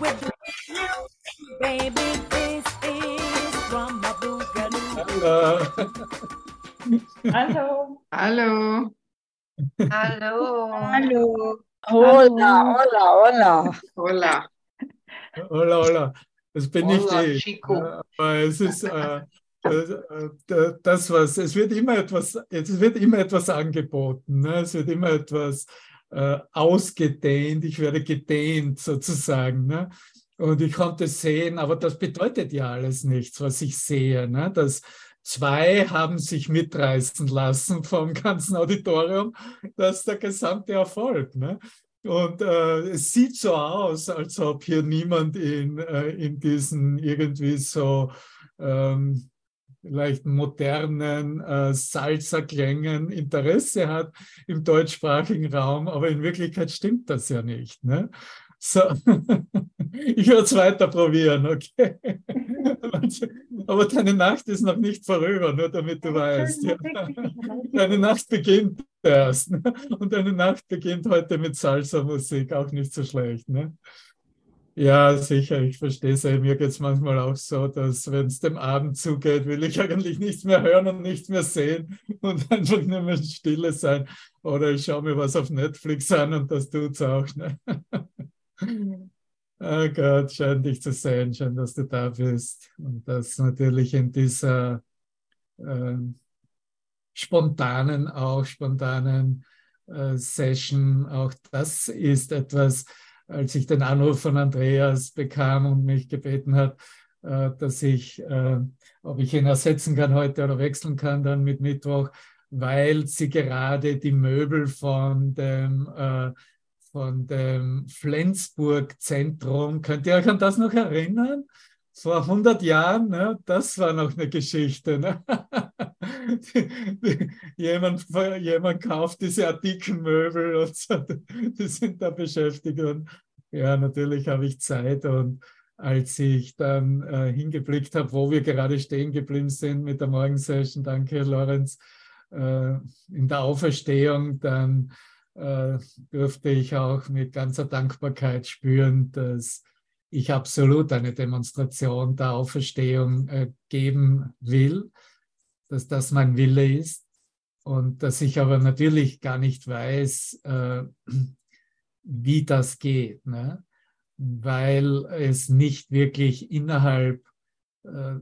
Hallo. Hallo. Hallo. Hallo. Hola, hola, hola. Hola. Hola, hola. Das bin Hola, ich. Chico. Ja, Aber es ist äh, das, äh, das, was, es wird immer etwas, es wird immer etwas angeboten. Ne? Es wird immer etwas äh, ausgedehnt. Ich werde gedehnt sozusagen. Ne? Und ich konnte sehen, aber das bedeutet ja alles nichts, was ich sehe. Ne? Das, Zwei haben sich mitreißen lassen vom ganzen Auditorium. Das ist der gesamte Erfolg. Ne? Und äh, es sieht so aus, als ob hier niemand in, äh, in diesen irgendwie so ähm, vielleicht modernen äh, Salsa-Klängen Interesse hat im deutschsprachigen Raum, aber in Wirklichkeit stimmt das ja nicht. Ne? So, ich werde es weiter probieren, okay? Aber deine Nacht ist noch nicht vorüber, nur damit du weißt. Ja. Deine Nacht beginnt erst. Ne? Und deine Nacht beginnt heute mit Salsa-Musik, auch nicht so schlecht. Ne? Ja, sicher, ich verstehe es. Mir geht es manchmal auch so, dass wenn es dem Abend zugeht, will ich eigentlich nichts mehr hören und nichts mehr sehen und einfach nur mehr Stille sein. Oder ich schaue mir was auf Netflix an und das tut es auch. Ne? Oh Gott, schön dich zu sehen, schön, dass du da bist. Und das natürlich in dieser äh, spontanen, auch spontanen äh, Session, auch das ist etwas, als ich den Anruf von Andreas bekam und mich gebeten hat, äh, dass ich, äh, ob ich ihn ersetzen kann heute oder wechseln kann dann mit Mittwoch, weil sie gerade die Möbel von dem äh, von dem Flensburg-Zentrum. Könnt ihr euch an das noch erinnern? Vor 100 Jahren, ne? das war noch eine Geschichte. Ne? jemand, jemand kauft diese antiken Möbel und so, die sind da beschäftigt. Und ja, natürlich habe ich Zeit. Und als ich dann äh, hingeblickt habe, wo wir gerade stehen geblieben sind mit der Morgensession, danke Lorenz, äh, in der Auferstehung, dann äh, durfte ich auch mit ganzer Dankbarkeit spüren, dass ich absolut eine Demonstration der Auferstehung äh, geben will, dass das mein Wille ist und dass ich aber natürlich gar nicht weiß, äh, wie das geht, ne? weil es nicht wirklich innerhalb äh,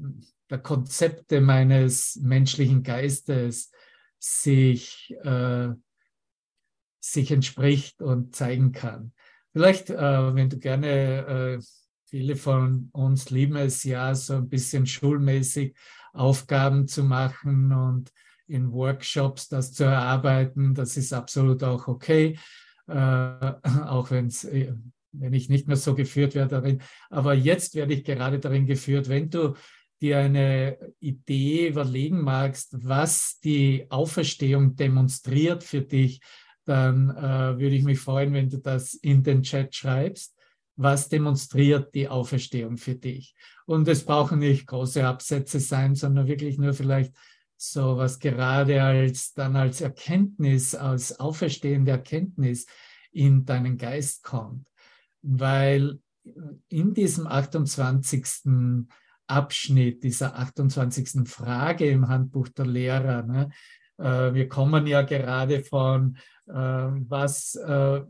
der Konzepte meines menschlichen Geistes sich sich entspricht und zeigen kann. Vielleicht, äh, wenn du gerne, äh, viele von uns lieben es ja, so ein bisschen schulmäßig Aufgaben zu machen und in Workshops das zu erarbeiten, das ist absolut auch okay, äh, auch wenn's, äh, wenn ich nicht mehr so geführt werde darin. Aber jetzt werde ich gerade darin geführt, wenn du dir eine Idee überlegen magst, was die Auferstehung demonstriert für dich, dann äh, würde ich mich freuen, wenn du das in den Chat schreibst. Was demonstriert die Auferstehung für dich? Und es brauchen nicht große Absätze sein, sondern wirklich nur vielleicht so was gerade als dann als Erkenntnis, als auferstehende Erkenntnis in deinen Geist kommt. Weil in diesem 28. Abschnitt, dieser 28. Frage im Handbuch der Lehrer, ne, wir kommen ja gerade von, äh, was, äh,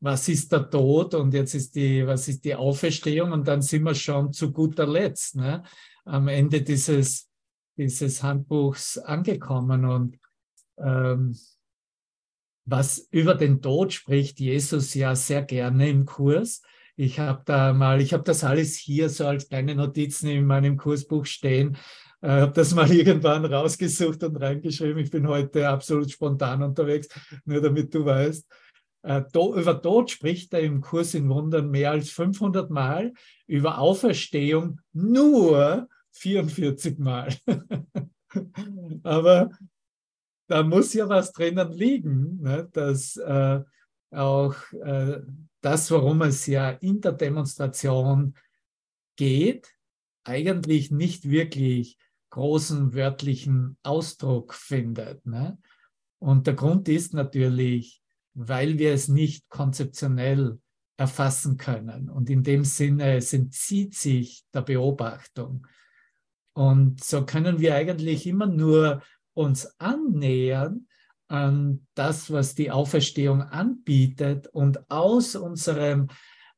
was ist der Tod und jetzt ist die, was ist die Auferstehung und dann sind wir schon zu guter Letzt ne, am Ende dieses, dieses Handbuchs angekommen und ähm, was über den Tod spricht Jesus ja sehr gerne im Kurs. Ich habe da mal, ich habe das alles hier so als kleine Notizen in meinem Kursbuch stehen äh, habe das mal irgendwann rausgesucht und reingeschrieben. Ich bin heute absolut spontan unterwegs, nur damit du weißt. Äh, über Tod spricht er im Kurs in Wundern mehr als 500 Mal, über Auferstehung nur 44 Mal. Aber da muss ja was drinnen liegen, ne? dass äh, auch das, worum es ja in der Demonstration geht, eigentlich nicht wirklich großen wörtlichen Ausdruck findet. Ne? Und der Grund ist natürlich, weil wir es nicht konzeptionell erfassen können. Und in dem Sinne, es entzieht sich der Beobachtung. Und so können wir eigentlich immer nur uns annähern an das, was die Auferstehung anbietet und aus unserem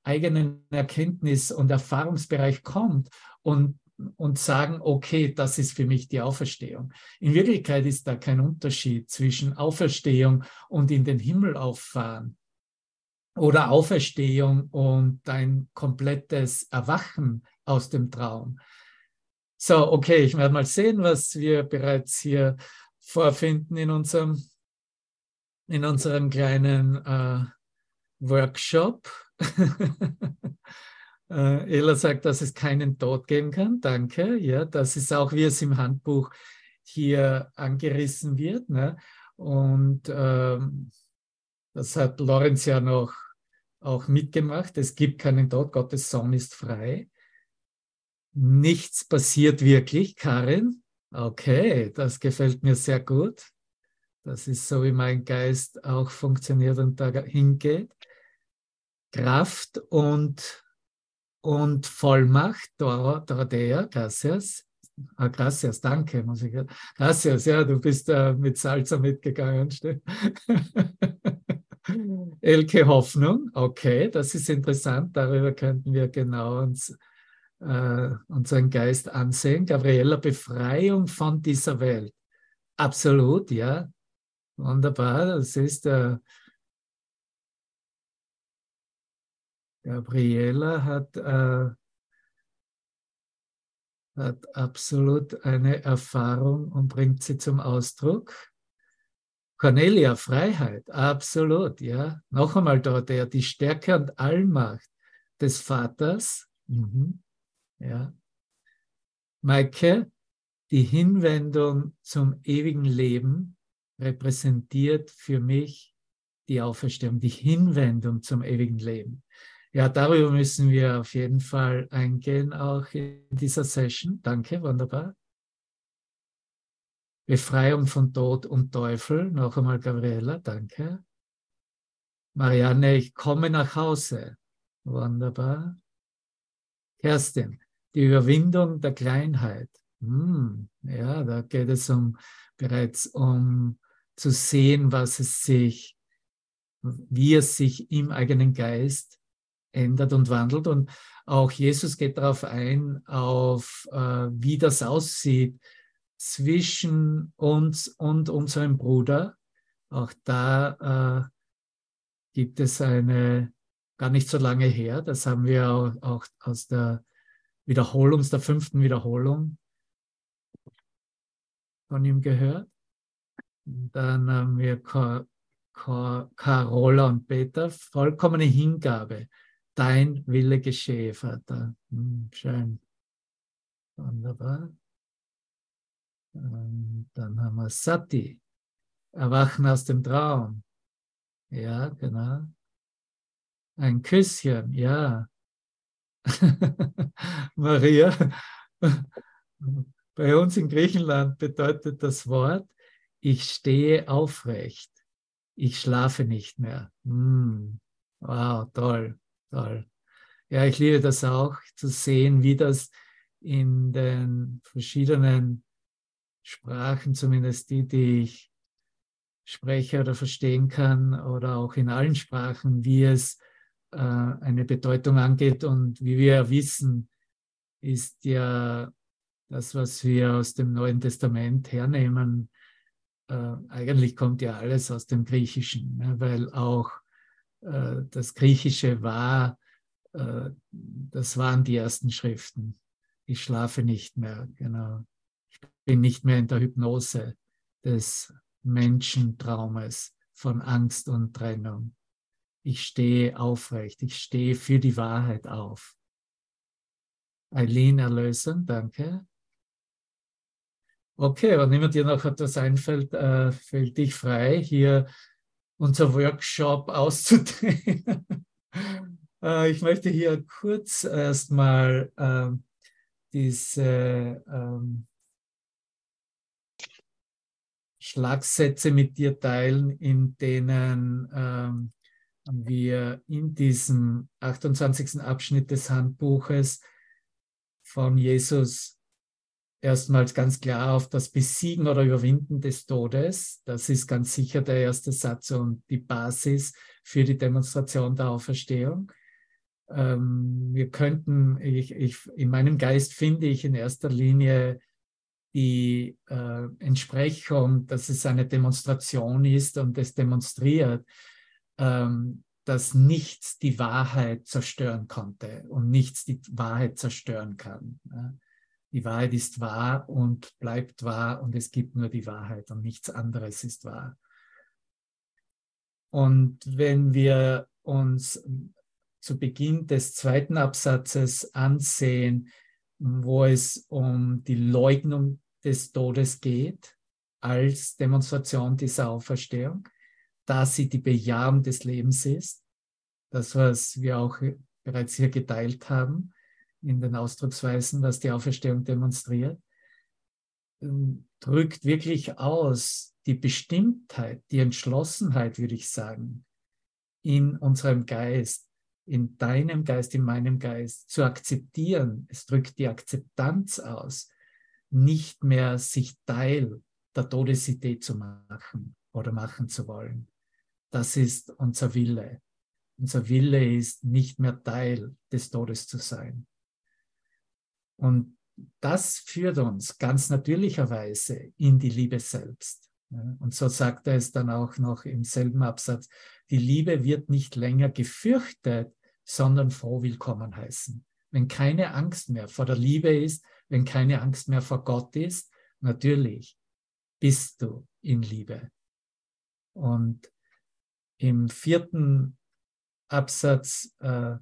eigenen Erkenntnis und Erfahrungsbereich kommt und, und sagen, okay, das ist für mich die Auferstehung. In Wirklichkeit ist da kein Unterschied zwischen Auferstehung und in den Himmel auffahren oder Auferstehung und ein komplettes Erwachen aus dem Traum. So, okay, ich werde mal sehen, was wir bereits hier vorfinden in unserem, in unserem kleinen äh, Workshop. äh, Ella sagt, dass es keinen Tod geben kann. Danke. Ja, das ist auch, wie es im Handbuch hier angerissen wird. Ne? Und ähm, das hat Lorenz ja noch auch mitgemacht. Es gibt keinen Tod, Gottes Sohn ist frei. Nichts passiert wirklich, Karin. Okay, das gefällt mir sehr gut. Das ist so, wie mein Geist auch funktioniert und da hingeht. Kraft und, und Vollmacht, Dorothea, gracias. Ah, gracias, danke, muss ich. Gracias, ja, du bist äh, mit Salsa mitgegangen. Elke Hoffnung, okay, das ist interessant, darüber könnten wir genau uns äh, unseren Geist ansehen. Gabriella, Befreiung von dieser Welt. Absolut, ja. Wunderbar, das ist. Äh, Gabriela hat, äh, hat absolut eine Erfahrung und bringt sie zum Ausdruck. Cornelia, Freiheit, absolut, ja. Noch einmal, Dorothea, die Stärke und Allmacht des Vaters, mhm. ja. Maike, die Hinwendung zum ewigen Leben repräsentiert für mich die Auferstehung, die Hinwendung zum ewigen Leben. Ja, darüber müssen wir auf jeden Fall eingehen, auch in dieser Session. Danke, wunderbar. Befreiung von Tod und Teufel. Noch einmal Gabriela, danke. Marianne, ich komme nach Hause. Wunderbar. Kerstin, die Überwindung der Kleinheit. Hm, ja, da geht es um bereits um zu sehen, was es sich, wie es sich im eigenen Geist ändert und wandelt. Und auch Jesus geht darauf ein, auf äh, wie das aussieht, zwischen uns und unserem Bruder. Auch da äh, gibt es eine, gar nicht so lange her, das haben wir auch, auch aus der Wiederholung, der fünften Wiederholung von ihm gehört. Und dann haben wir Carola und Peter, vollkommene Hingabe. Dein Wille geschehe, Vater. Hm, schön. Wunderbar. Und dann haben wir Sati, Erwachen aus dem Traum. Ja, genau. Ein Küsschen, ja. Maria, bei uns in Griechenland bedeutet das Wort, ich stehe aufrecht. Ich schlafe nicht mehr. Mm. Wow, toll, toll. Ja, ich liebe das auch, zu sehen, wie das in den verschiedenen Sprachen, zumindest die, die ich spreche oder verstehen kann, oder auch in allen Sprachen, wie es äh, eine Bedeutung angeht. Und wie wir wissen, ist ja das, was wir aus dem Neuen Testament hernehmen, äh, eigentlich kommt ja alles aus dem Griechischen, ne? weil auch das Griechische war, äh, das waren die ersten Schriften. Ich schlafe nicht mehr, genau bin nicht mehr in der Hypnose des Menschentraumes von Angst und Trennung. Ich stehe aufrecht, ich stehe für die Wahrheit auf. Eileen Erlösen, danke. Okay, wenn jemand dir noch etwas einfällt, äh, fällt dich frei, hier unser Workshop auszudrehen. äh, ich möchte hier kurz erstmal äh, diese ähm, Schlagsätze mit dir teilen, in denen ähm, wir in diesem 28. Abschnitt des Handbuches von Jesus erstmals ganz klar auf das Besiegen oder Überwinden des Todes. Das ist ganz sicher der erste Satz und die Basis für die Demonstration der Auferstehung. Ähm, wir könnten, ich, ich, in meinem Geist finde ich in erster Linie die äh, Entsprechung, dass es eine Demonstration ist und es demonstriert, ähm, dass nichts die Wahrheit zerstören konnte und nichts die Wahrheit zerstören kann. Ja. Die Wahrheit ist wahr und bleibt wahr und es gibt nur die Wahrheit und nichts anderes ist wahr. Und wenn wir uns zu Beginn des zweiten Absatzes ansehen, wo es um die Leugnung des Todes geht als Demonstration dieser Auferstehung, da sie die Bejahung des Lebens ist, das, was wir auch bereits hier geteilt haben, in den Ausdrucksweisen, was die Auferstehung demonstriert, ähm, drückt wirklich aus die Bestimmtheit, die Entschlossenheit, würde ich sagen, in unserem Geist, in deinem Geist, in meinem Geist zu akzeptieren. Es drückt die Akzeptanz aus, nicht mehr sich Teil der Todesidee zu machen oder machen zu wollen. Das ist unser Wille. Unser Wille ist, nicht mehr Teil des Todes zu sein. Und das führt uns ganz natürlicherweise in die Liebe selbst. Und so sagt er es dann auch noch im selben Absatz, die Liebe wird nicht länger gefürchtet, sondern froh willkommen heißen. Wenn keine Angst mehr vor der Liebe ist, wenn keine Angst mehr vor Gott ist, natürlich bist du in Liebe. Und im vierten Absatz äh,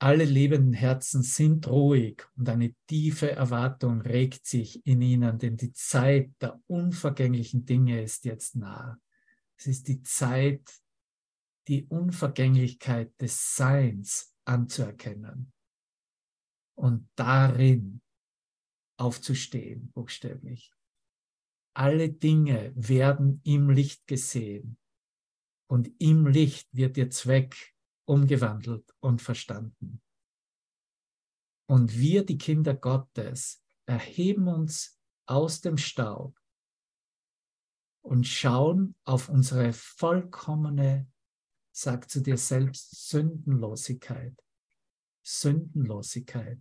alle lebenden Herzen sind ruhig und eine tiefe Erwartung regt sich in ihnen, denn die Zeit der unvergänglichen Dinge ist jetzt nah. Es ist die Zeit, die Unvergänglichkeit des Seins anzuerkennen und darin aufzustehen, buchstäblich. Alle Dinge werden im Licht gesehen und im Licht wird ihr Zweck umgewandelt und verstanden. Und wir, die Kinder Gottes, erheben uns aus dem Staub und schauen auf unsere vollkommene, sag zu dir selbst, Sündenlosigkeit. Sündenlosigkeit.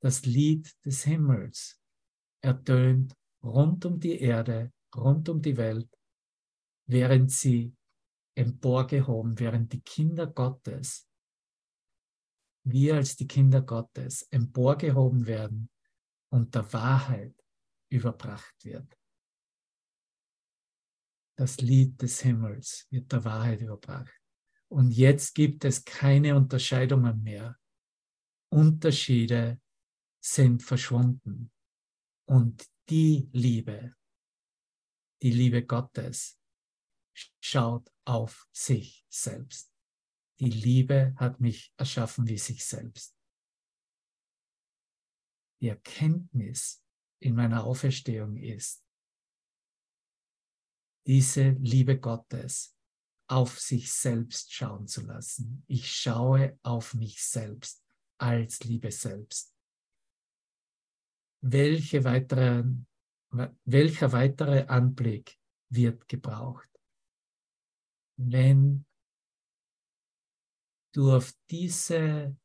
Das Lied des Himmels ertönt rund um die Erde, rund um die Welt, während sie emporgehoben, während die Kinder Gottes, wir als die Kinder Gottes, emporgehoben werden und der Wahrheit überbracht wird. Das Lied des Himmels wird der Wahrheit überbracht. Und jetzt gibt es keine Unterscheidungen mehr. Unterschiede sind verschwunden. Und die Liebe, die Liebe Gottes, schaut auf sich selbst. Die Liebe hat mich erschaffen wie sich selbst. Die Erkenntnis in meiner Auferstehung ist, diese Liebe Gottes auf sich selbst schauen zu lassen. Ich schaue auf mich selbst als Liebe selbst. Welche weiteren, welcher weitere Anblick wird gebraucht? Wenn du auf diese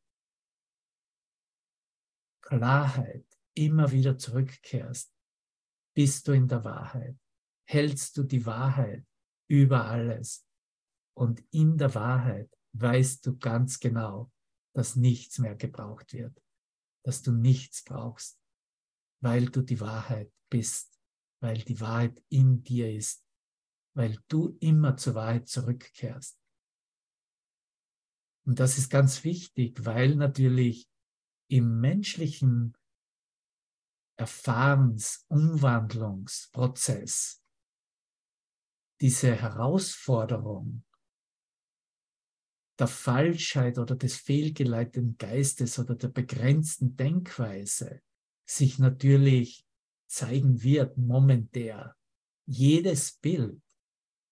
Klarheit immer wieder zurückkehrst, bist du in der Wahrheit, hältst du die Wahrheit über alles und in der Wahrheit weißt du ganz genau, dass nichts mehr gebraucht wird, dass du nichts brauchst, weil du die Wahrheit bist, weil die Wahrheit in dir ist weil du immer zur Wahrheit zurückkehrst. Und das ist ganz wichtig, weil natürlich im menschlichen Erfahrens-, Umwandlungsprozess diese Herausforderung der Falschheit oder des fehlgeleiteten Geistes oder der begrenzten Denkweise sich natürlich zeigen wird, momentär. Jedes Bild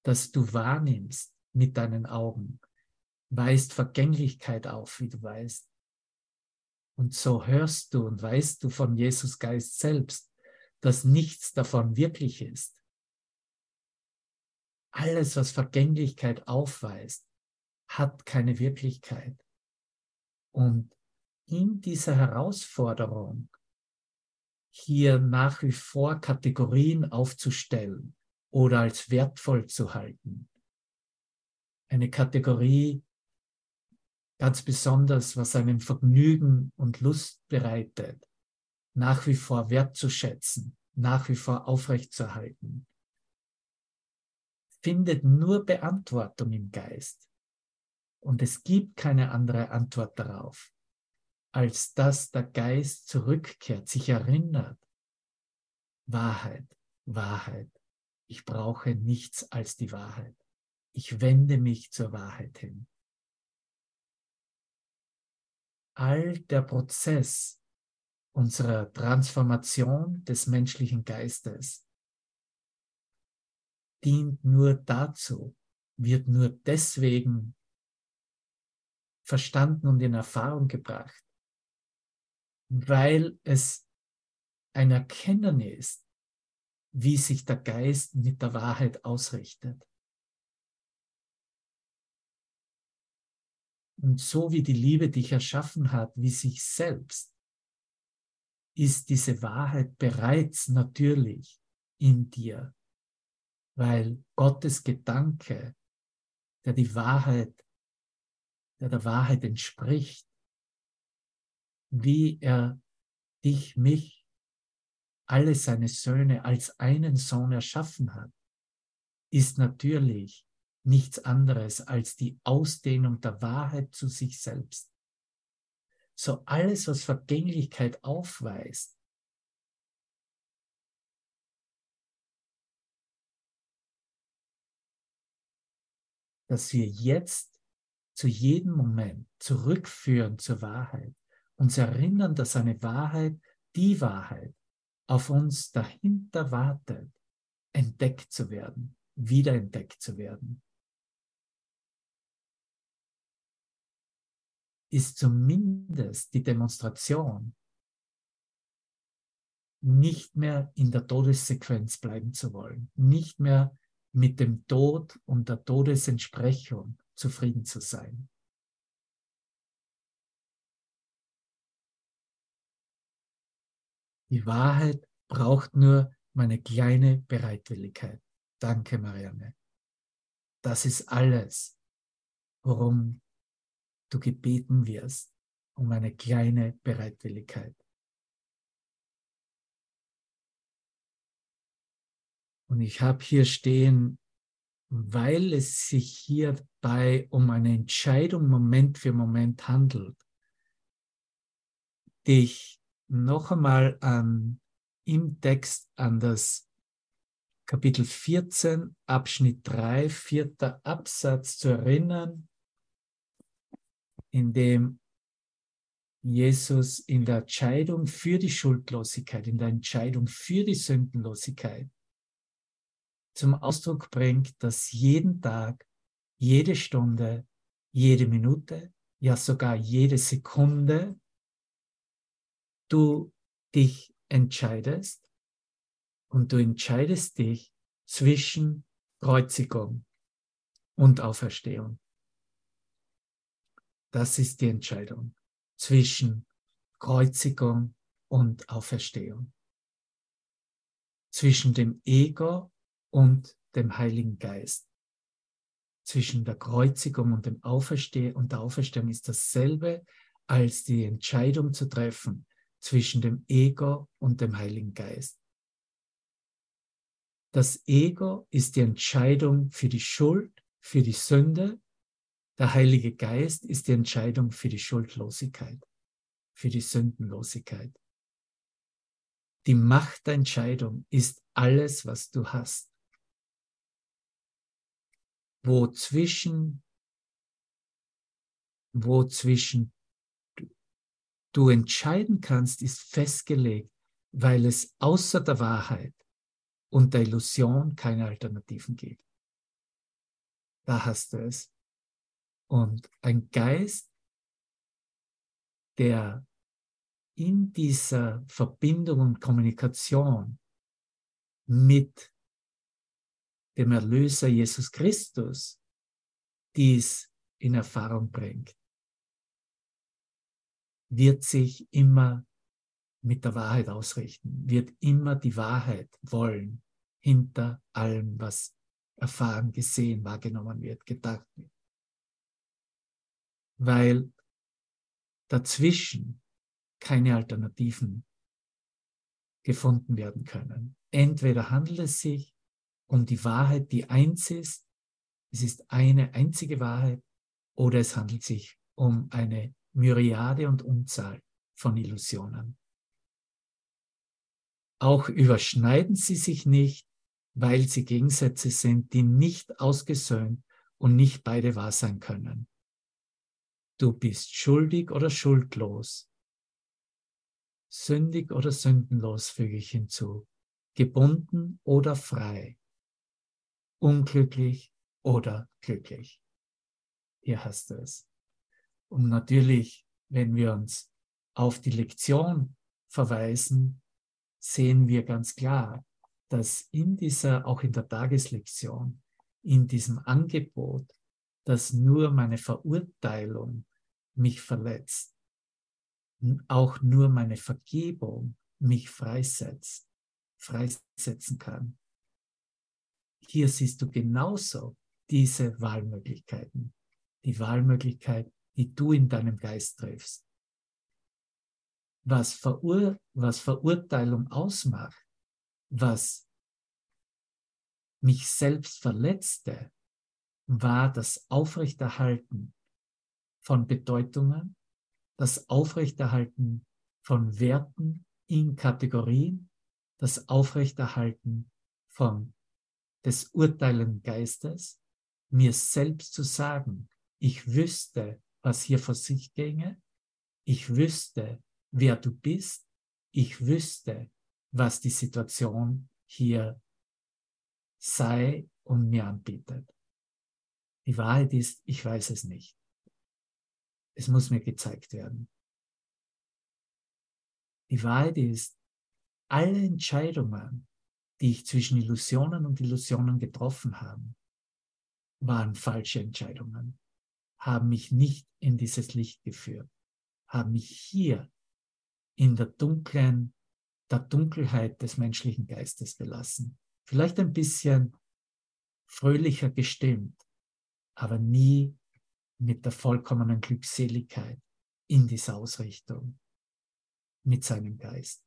das du wahrnimmst, mit deinen Augen, weist Vergänglichkeit auf, wie du weißt. Und so hörst du und weißt du von Jesus Geist selbst, dass nichts davon wirklich ist. Alles, was Vergänglichkeit aufweist, hat keine Wirklichkeit. Und in dieser Herausforderung, hier nach wie vor Kategorien aufzustellen oder als wertvoll zu halten, eine Kategorie ganz besonders, was einem Vergnügen und Lust bereitet, nach wie vor wertzuschätzen, nach wie vor aufrechtzuerhalten, findet nur Beantwortung im Geist. Und es gibt keine andere Antwort darauf, als dass der Geist zurückkehrt, sich erinnert. Wahrheit, Wahrheit. Ich brauche nichts als die Wahrheit. Ich wende mich zur Wahrheit hin. All der Prozess unserer Transformation des menschlichen Geistes dient nur dazu, wird nur deswegen verstanden und in Erfahrung gebracht, weil es ein Erkennen ist, wie sich der Geist mit der Wahrheit ausrichtet. Und so wie die Liebe dich erschaffen hat, wie sich selbst, ist diese Wahrheit bereits natürlich in dir weil Gottes Gedanke, der die Wahrheit, der der Wahrheit entspricht, wie er dich, mich, alle seine Söhne als einen Sohn erschaffen hat, ist natürlich nichts anderes als die Ausdehnung der Wahrheit zu sich selbst. So alles, was Vergänglichkeit aufweist, dass wir jetzt zu jedem Moment zurückführen zur Wahrheit, uns erinnern, dass eine Wahrheit, die Wahrheit, auf uns dahinter wartet, entdeckt zu werden, wiederentdeckt zu werden. Ist zumindest die Demonstration, nicht mehr in der Todessequenz bleiben zu wollen, nicht mehr mit dem Tod und der Todesentsprechung zufrieden zu sein. Die Wahrheit braucht nur meine kleine Bereitwilligkeit. Danke, Marianne. Das ist alles, worum du gebeten wirst, um eine kleine Bereitwilligkeit. Und ich habe hier stehen, weil es sich hierbei um eine Entscheidung Moment für Moment handelt, dich noch einmal an, im Text an das Kapitel 14, Abschnitt 3, vierter Absatz zu erinnern, in dem Jesus in der Entscheidung für die Schuldlosigkeit, in der Entscheidung für die Sündenlosigkeit zum Ausdruck bringt, dass jeden Tag, jede Stunde, jede Minute, ja sogar jede Sekunde du dich entscheidest und du entscheidest dich zwischen Kreuzigung und Auferstehung. Das ist die Entscheidung zwischen Kreuzigung und Auferstehung. Zwischen dem Ego und dem Heiligen Geist. Zwischen der Kreuzigung und dem Auferstehen und der Auferstehung ist dasselbe als die Entscheidung zu treffen zwischen dem Ego und dem Heiligen Geist. Das Ego ist die Entscheidung für die Schuld, für die Sünde. Der Heilige Geist ist die Entscheidung für die Schuldlosigkeit, für die Sündenlosigkeit. Die Macht der Entscheidung ist alles, was du hast wo zwischen, wo zwischen du entscheiden kannst, ist festgelegt, weil es außer der Wahrheit und der Illusion keine Alternativen gibt. Da hast du es. Und ein Geist, der in dieser Verbindung und Kommunikation mit dem Erlöser Jesus Christus dies in Erfahrung bringt, wird sich immer mit der Wahrheit ausrichten, wird immer die Wahrheit wollen hinter allem, was erfahren, gesehen, wahrgenommen wird, gedacht wird. Weil dazwischen keine Alternativen gefunden werden können. Entweder handelt es sich um die Wahrheit, die eins ist, es ist eine einzige Wahrheit, oder es handelt sich um eine Myriade und Unzahl von Illusionen. Auch überschneiden sie sich nicht, weil sie Gegensätze sind, die nicht ausgesöhnt und nicht beide wahr sein können. Du bist schuldig oder schuldlos, sündig oder sündenlos, füge ich hinzu, gebunden oder frei, unglücklich oder glücklich. Hier hast du es. Und natürlich, wenn wir uns auf die Lektion verweisen, sehen wir ganz klar, dass in dieser, auch in der Tageslektion, in diesem Angebot, dass nur meine Verurteilung mich verletzt, auch nur meine Vergebung mich freisetzt, freisetzen kann. Hier siehst du genauso diese Wahlmöglichkeiten, die Wahlmöglichkeit, die du in deinem Geist triffst. Was, Verur was Verurteilung ausmacht, was mich selbst verletzte, war das Aufrechterhalten von Bedeutungen, das Aufrechterhalten von Werten in Kategorien, das Aufrechterhalten von des urteilenden Geistes, mir selbst zu sagen, ich wüsste, was hier vor sich ginge, ich wüsste, wer du bist, ich wüsste, was die Situation hier sei und mir anbietet. Die Wahrheit ist, ich weiß es nicht. Es muss mir gezeigt werden. Die Wahrheit ist, alle Entscheidungen, die ich zwischen Illusionen und Illusionen getroffen habe, waren falsche Entscheidungen, haben mich nicht in dieses Licht geführt, haben mich hier in der dunklen, der Dunkelheit des menschlichen Geistes belassen. Vielleicht ein bisschen fröhlicher gestimmt, aber nie mit der vollkommenen Glückseligkeit in dieser Ausrichtung mit seinem Geist.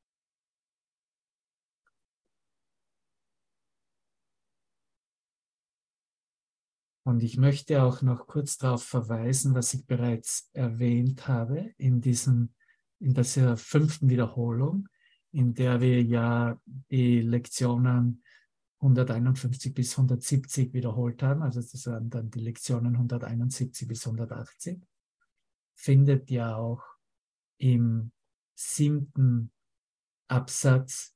Und ich möchte auch noch kurz darauf verweisen, was ich bereits erwähnt habe in diesem in dieser fünften Wiederholung, in der wir ja die Lektionen 151 bis 170 wiederholt haben, also das waren dann die Lektionen 171 bis 180, findet ja auch im siebten Absatz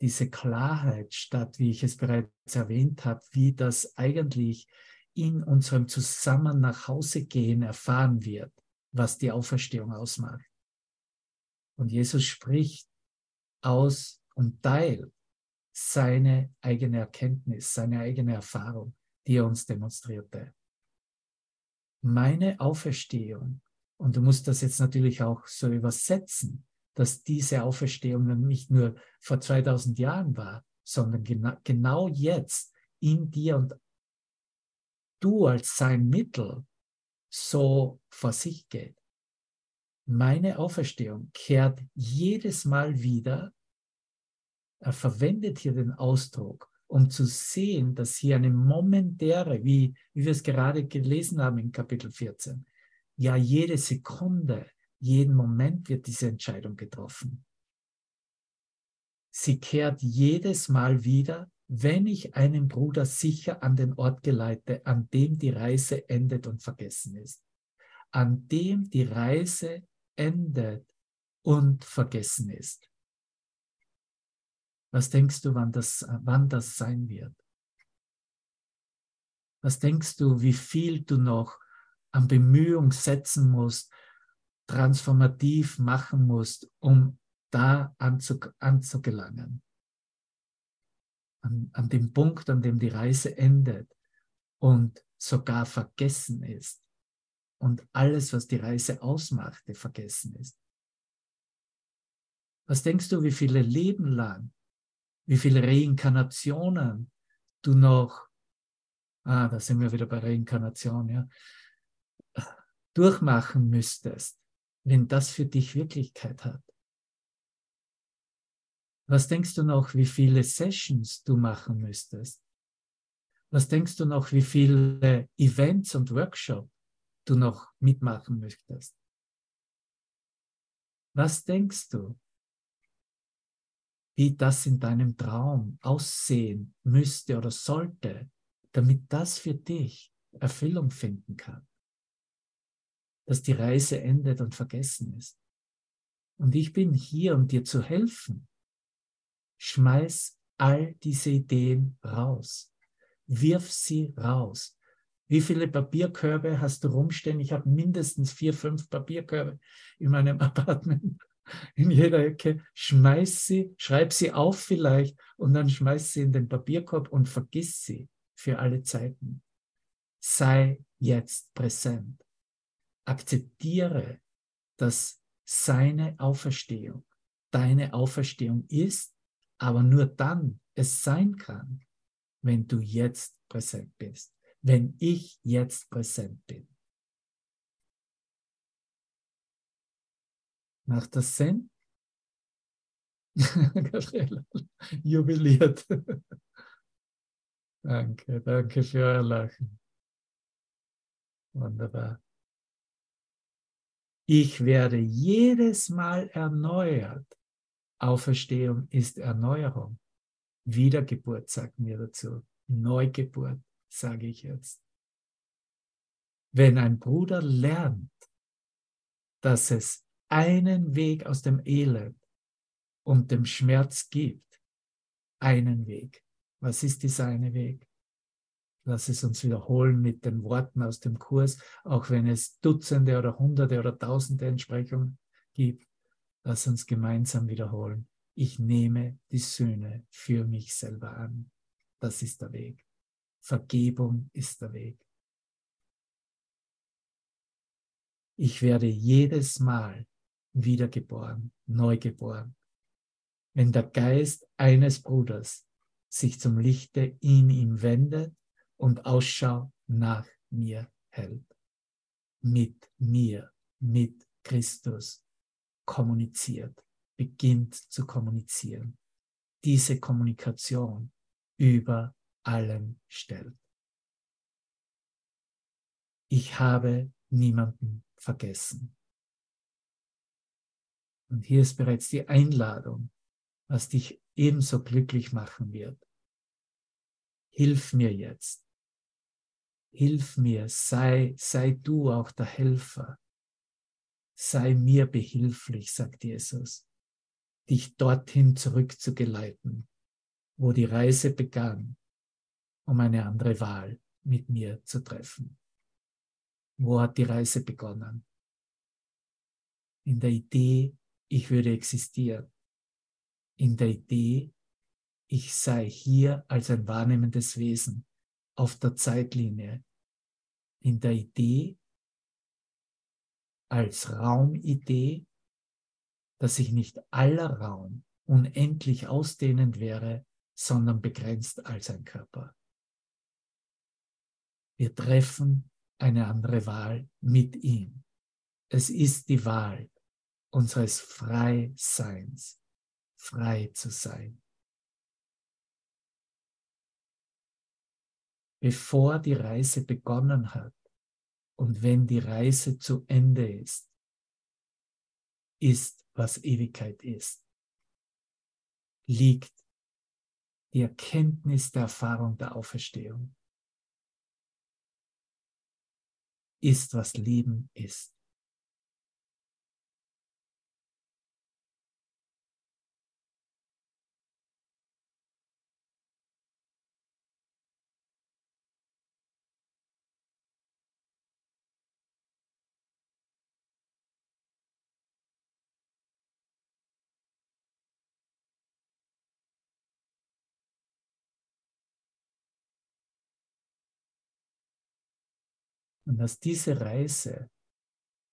diese Klarheit statt, wie ich es bereits erwähnt habe, wie das eigentlich in unserem Zusammen nach Hause gehen erfahren wird was die Auferstehung ausmacht. Und Jesus spricht aus und teilt seine eigene Erkenntnis, seine eigene Erfahrung, die er uns demonstrierte. Meine Auferstehung, und du musst das jetzt natürlich auch so übersetzen, dass diese Auferstehung nicht nur vor 2000 Jahren war, sondern genau, genau jetzt in dir und du als sein Mittel so vor sich geht. Meine Auferstehung kehrt jedes Mal wieder, er verwendet hier den Ausdruck, um zu sehen, dass hier eine momentäre, wie, wie wir es gerade gelesen haben in Kapitel 14, ja jede Sekunde, jeden Moment wird diese Entscheidung getroffen. Sie kehrt jedes Mal wieder wenn ich einen Bruder sicher an den Ort geleite, an dem die Reise endet und vergessen ist. An dem die Reise endet und vergessen ist. Was denkst du, wann das, wann das sein wird? Was denkst du, wie viel du noch an Bemühung setzen musst, transformativ machen musst, um da anzug anzugelangen? An, an dem Punkt, an dem die Reise endet und sogar vergessen ist und alles, was die Reise ausmachte, vergessen ist. Was denkst du, wie viele Leben lang, wie viele Reinkarnationen du noch, ah, da sind wir wieder bei Reinkarnation, ja, durchmachen müsstest, wenn das für dich Wirklichkeit hat? Was denkst du noch, wie viele Sessions du machen müsstest? Was denkst du noch, wie viele Events und Workshops du noch mitmachen möchtest? Was denkst du, wie das in deinem Traum aussehen müsste oder sollte, damit das für dich Erfüllung finden kann? Dass die Reise endet und vergessen ist. Und ich bin hier, um dir zu helfen. Schmeiß all diese Ideen raus. Wirf sie raus. Wie viele Papierkörbe hast du rumstehen? Ich habe mindestens vier, fünf Papierkörbe in meinem Apartment. In jeder Ecke. Schmeiß sie, schreib sie auf vielleicht und dann schmeiß sie in den Papierkorb und vergiss sie für alle Zeiten. Sei jetzt präsent. Akzeptiere, dass seine Auferstehung deine Auferstehung ist, aber nur dann es sein kann, wenn du jetzt präsent bist wenn ich jetzt präsent bin. Macht das Sinn? Gabriela jubiliert. danke, danke für euer Lachen. Wunderbar. Ich werde jedes Mal erneuert. Auferstehung ist Erneuerung. Wiedergeburt sagt mir dazu. Neugeburt sage ich jetzt. Wenn ein Bruder lernt, dass es einen Weg aus dem Elend und dem Schmerz gibt, einen Weg. Was ist dieser eine Weg? Lass es uns wiederholen mit den Worten aus dem Kurs, auch wenn es Dutzende oder Hunderte oder Tausende Entsprechungen gibt. Lass uns gemeinsam wiederholen. Ich nehme die Söhne für mich selber an. Das ist der Weg. Vergebung ist der Weg. Ich werde jedes Mal wiedergeboren, neugeboren, wenn der Geist eines Bruders sich zum Lichte in ihm wendet und Ausschau nach mir hält. Mit mir, mit Christus kommuniziert, beginnt zu kommunizieren. Diese Kommunikation über allem stellt. Ich habe niemanden vergessen. Und hier ist bereits die Einladung, was dich ebenso glücklich machen wird. Hilf mir jetzt. Hilf mir, sei, sei du auch der Helfer. Sei mir behilflich, sagt Jesus, dich dorthin zurückzugeleiten, wo die Reise begann, um eine andere Wahl mit mir zu treffen. Wo hat die Reise begonnen? In der Idee, ich würde existieren. In der Idee, ich sei hier als ein wahrnehmendes Wesen auf der Zeitlinie. In der Idee, als Raumidee, dass sich nicht aller Raum unendlich ausdehnend wäre, sondern begrenzt als ein Körper. Wir treffen eine andere Wahl mit ihm. Es ist die Wahl unseres Freiseins, frei zu sein. Bevor die Reise begonnen hat und wenn die Reise zu Ende ist, ist, was Ewigkeit ist, liegt die Erkenntnis der Erfahrung der Auferstehung. ist, was Leben ist. Und dass diese Reise,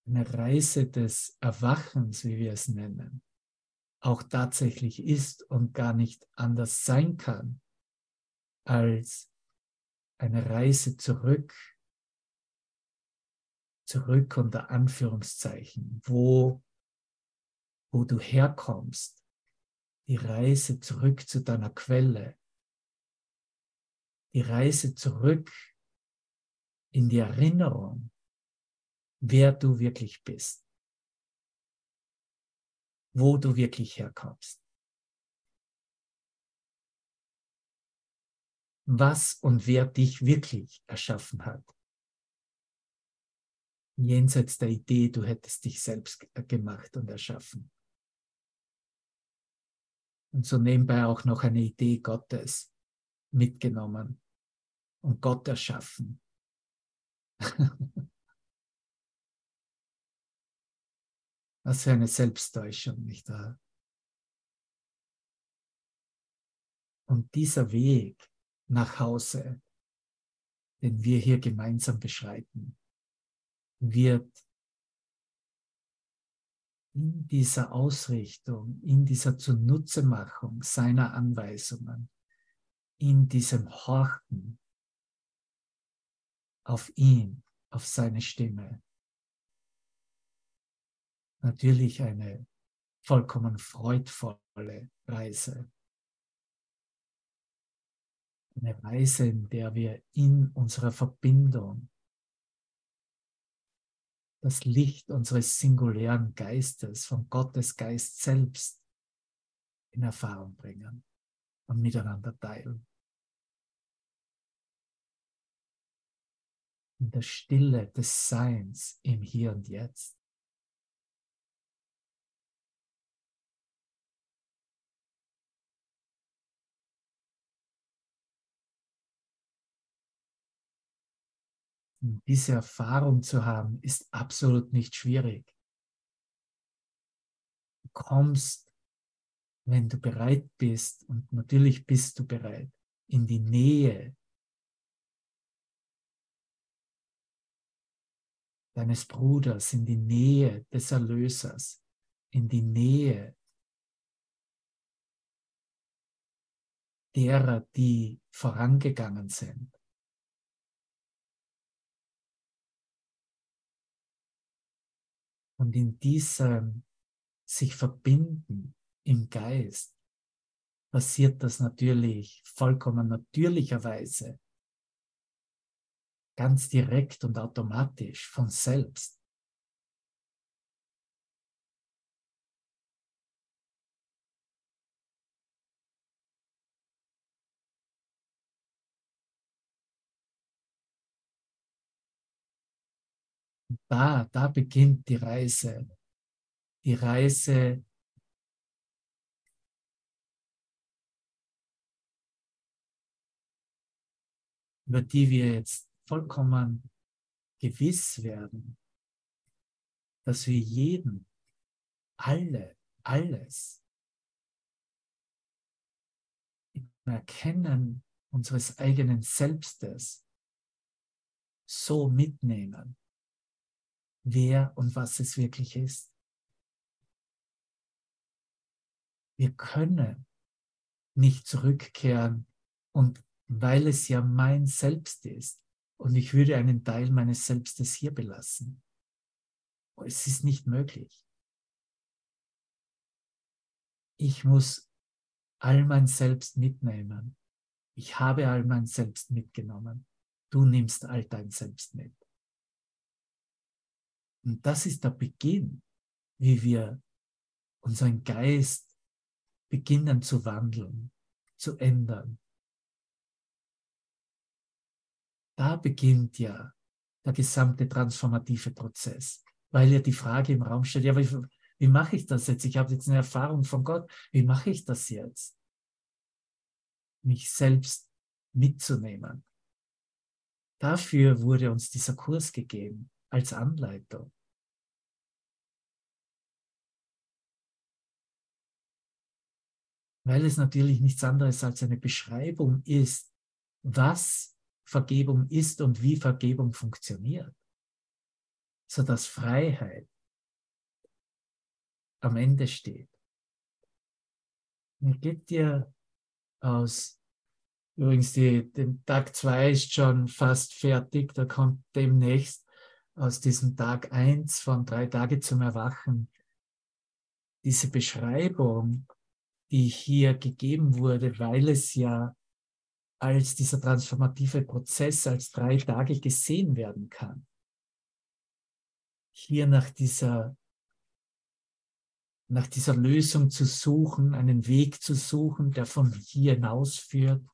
eine Reise des Erwachens, wie wir es nennen, auch tatsächlich ist und gar nicht anders sein kann als eine Reise zurück, zurück unter Anführungszeichen, wo, wo du herkommst, die Reise zurück zu deiner Quelle, die Reise zurück in die Erinnerung, wer du wirklich bist, wo du wirklich herkommst. Was und wer dich wirklich erschaffen hat. Jenseits der Idee, du hättest dich selbst gemacht und erschaffen. Und so nebenbei auch noch eine Idee Gottes mitgenommen und Gott erschaffen. Was für eine Selbsttäuschung, nicht wahr? Und dieser Weg nach Hause, den wir hier gemeinsam beschreiten, wird in dieser Ausrichtung, in dieser Zunutzemachung seiner Anweisungen, in diesem Horchen auf ihn, auf seine Stimme. Natürlich eine vollkommen freudvolle Reise. Eine Reise, in der wir in unserer Verbindung das Licht unseres singulären Geistes, von Gottes Geist selbst in Erfahrung bringen und miteinander teilen. In der Stille des Seins im Hier und Jetzt. Und diese Erfahrung zu haben, ist absolut nicht schwierig. Du kommst, wenn du bereit bist, und natürlich bist du bereit, in die Nähe deines Bruders, in die Nähe des Erlösers, in die Nähe derer, die vorangegangen sind. Und in diesem sich verbinden im Geist passiert das natürlich vollkommen natürlicherweise, ganz direkt und automatisch von selbst. da, da beginnt die Reise. Die Reise über die wir jetzt vollkommen gewiss werden, dass wir jeden, alle, alles im Erkennen unseres eigenen Selbstes so mitnehmen, wer und was es wirklich ist. Wir können nicht zurückkehren und weil es ja mein Selbst ist und ich würde einen Teil meines Selbstes hier belassen. Es ist nicht möglich. Ich muss all mein Selbst mitnehmen. Ich habe all mein Selbst mitgenommen. Du nimmst all dein Selbst mit. Und das ist der Beginn, wie wir unseren Geist beginnen zu wandeln, zu ändern. Da beginnt ja der gesamte transformative Prozess, weil ja die Frage im Raum steht, ja, wie, wie mache ich das jetzt? Ich habe jetzt eine Erfahrung von Gott, wie mache ich das jetzt? Mich selbst mitzunehmen. Dafür wurde uns dieser Kurs gegeben als Anleitung. weil es natürlich nichts anderes als eine Beschreibung ist, was Vergebung ist und wie Vergebung funktioniert. sodass Freiheit am Ende steht. Und geht dir aus, übrigens, die, den Tag 2 ist schon fast fertig, da kommt demnächst aus diesem Tag 1 von drei Tage zum Erwachen diese Beschreibung, die hier gegeben wurde, weil es ja als dieser transformative Prozess als drei Tage gesehen werden kann. Hier nach dieser, nach dieser Lösung zu suchen, einen Weg zu suchen, der von hier hinausführt.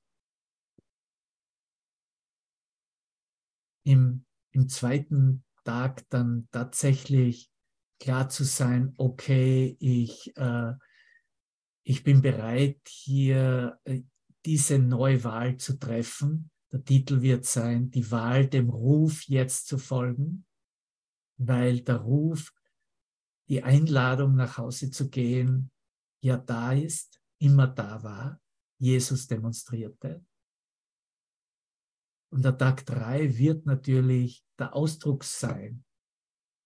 Im, im zweiten Tag dann tatsächlich klar zu sein, okay, ich, äh, ich bin bereit, hier äh, diese Neuwahl zu treffen. Der Titel wird sein, die Wahl dem Ruf jetzt zu folgen, weil der Ruf, die Einladung nach Hause zu gehen, ja da ist, immer da war, Jesus demonstrierte. Und der Tag drei wird natürlich der Ausdruck sein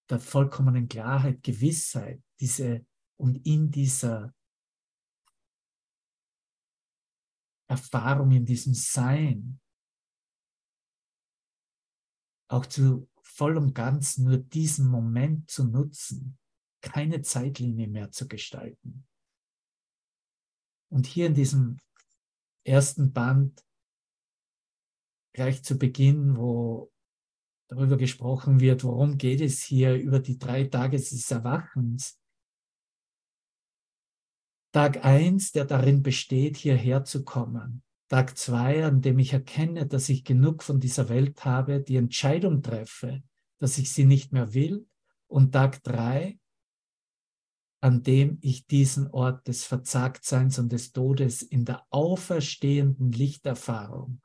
der vollkommenen Klarheit, Gewissheit, diese und in dieser Erfahrung, in diesem Sein, auch zu voll und ganz nur diesen Moment zu nutzen, keine Zeitlinie mehr zu gestalten. Und hier in diesem ersten Band, gleich zu Beginn, wo darüber gesprochen wird, worum geht es hier über die drei Tage des Erwachens. Tag eins, der darin besteht, hierher zu kommen. Tag zwei, an dem ich erkenne, dass ich genug von dieser Welt habe, die Entscheidung treffe, dass ich sie nicht mehr will. Und Tag drei, an dem ich diesen Ort des Verzagtseins und des Todes in der auferstehenden Lichterfahrung,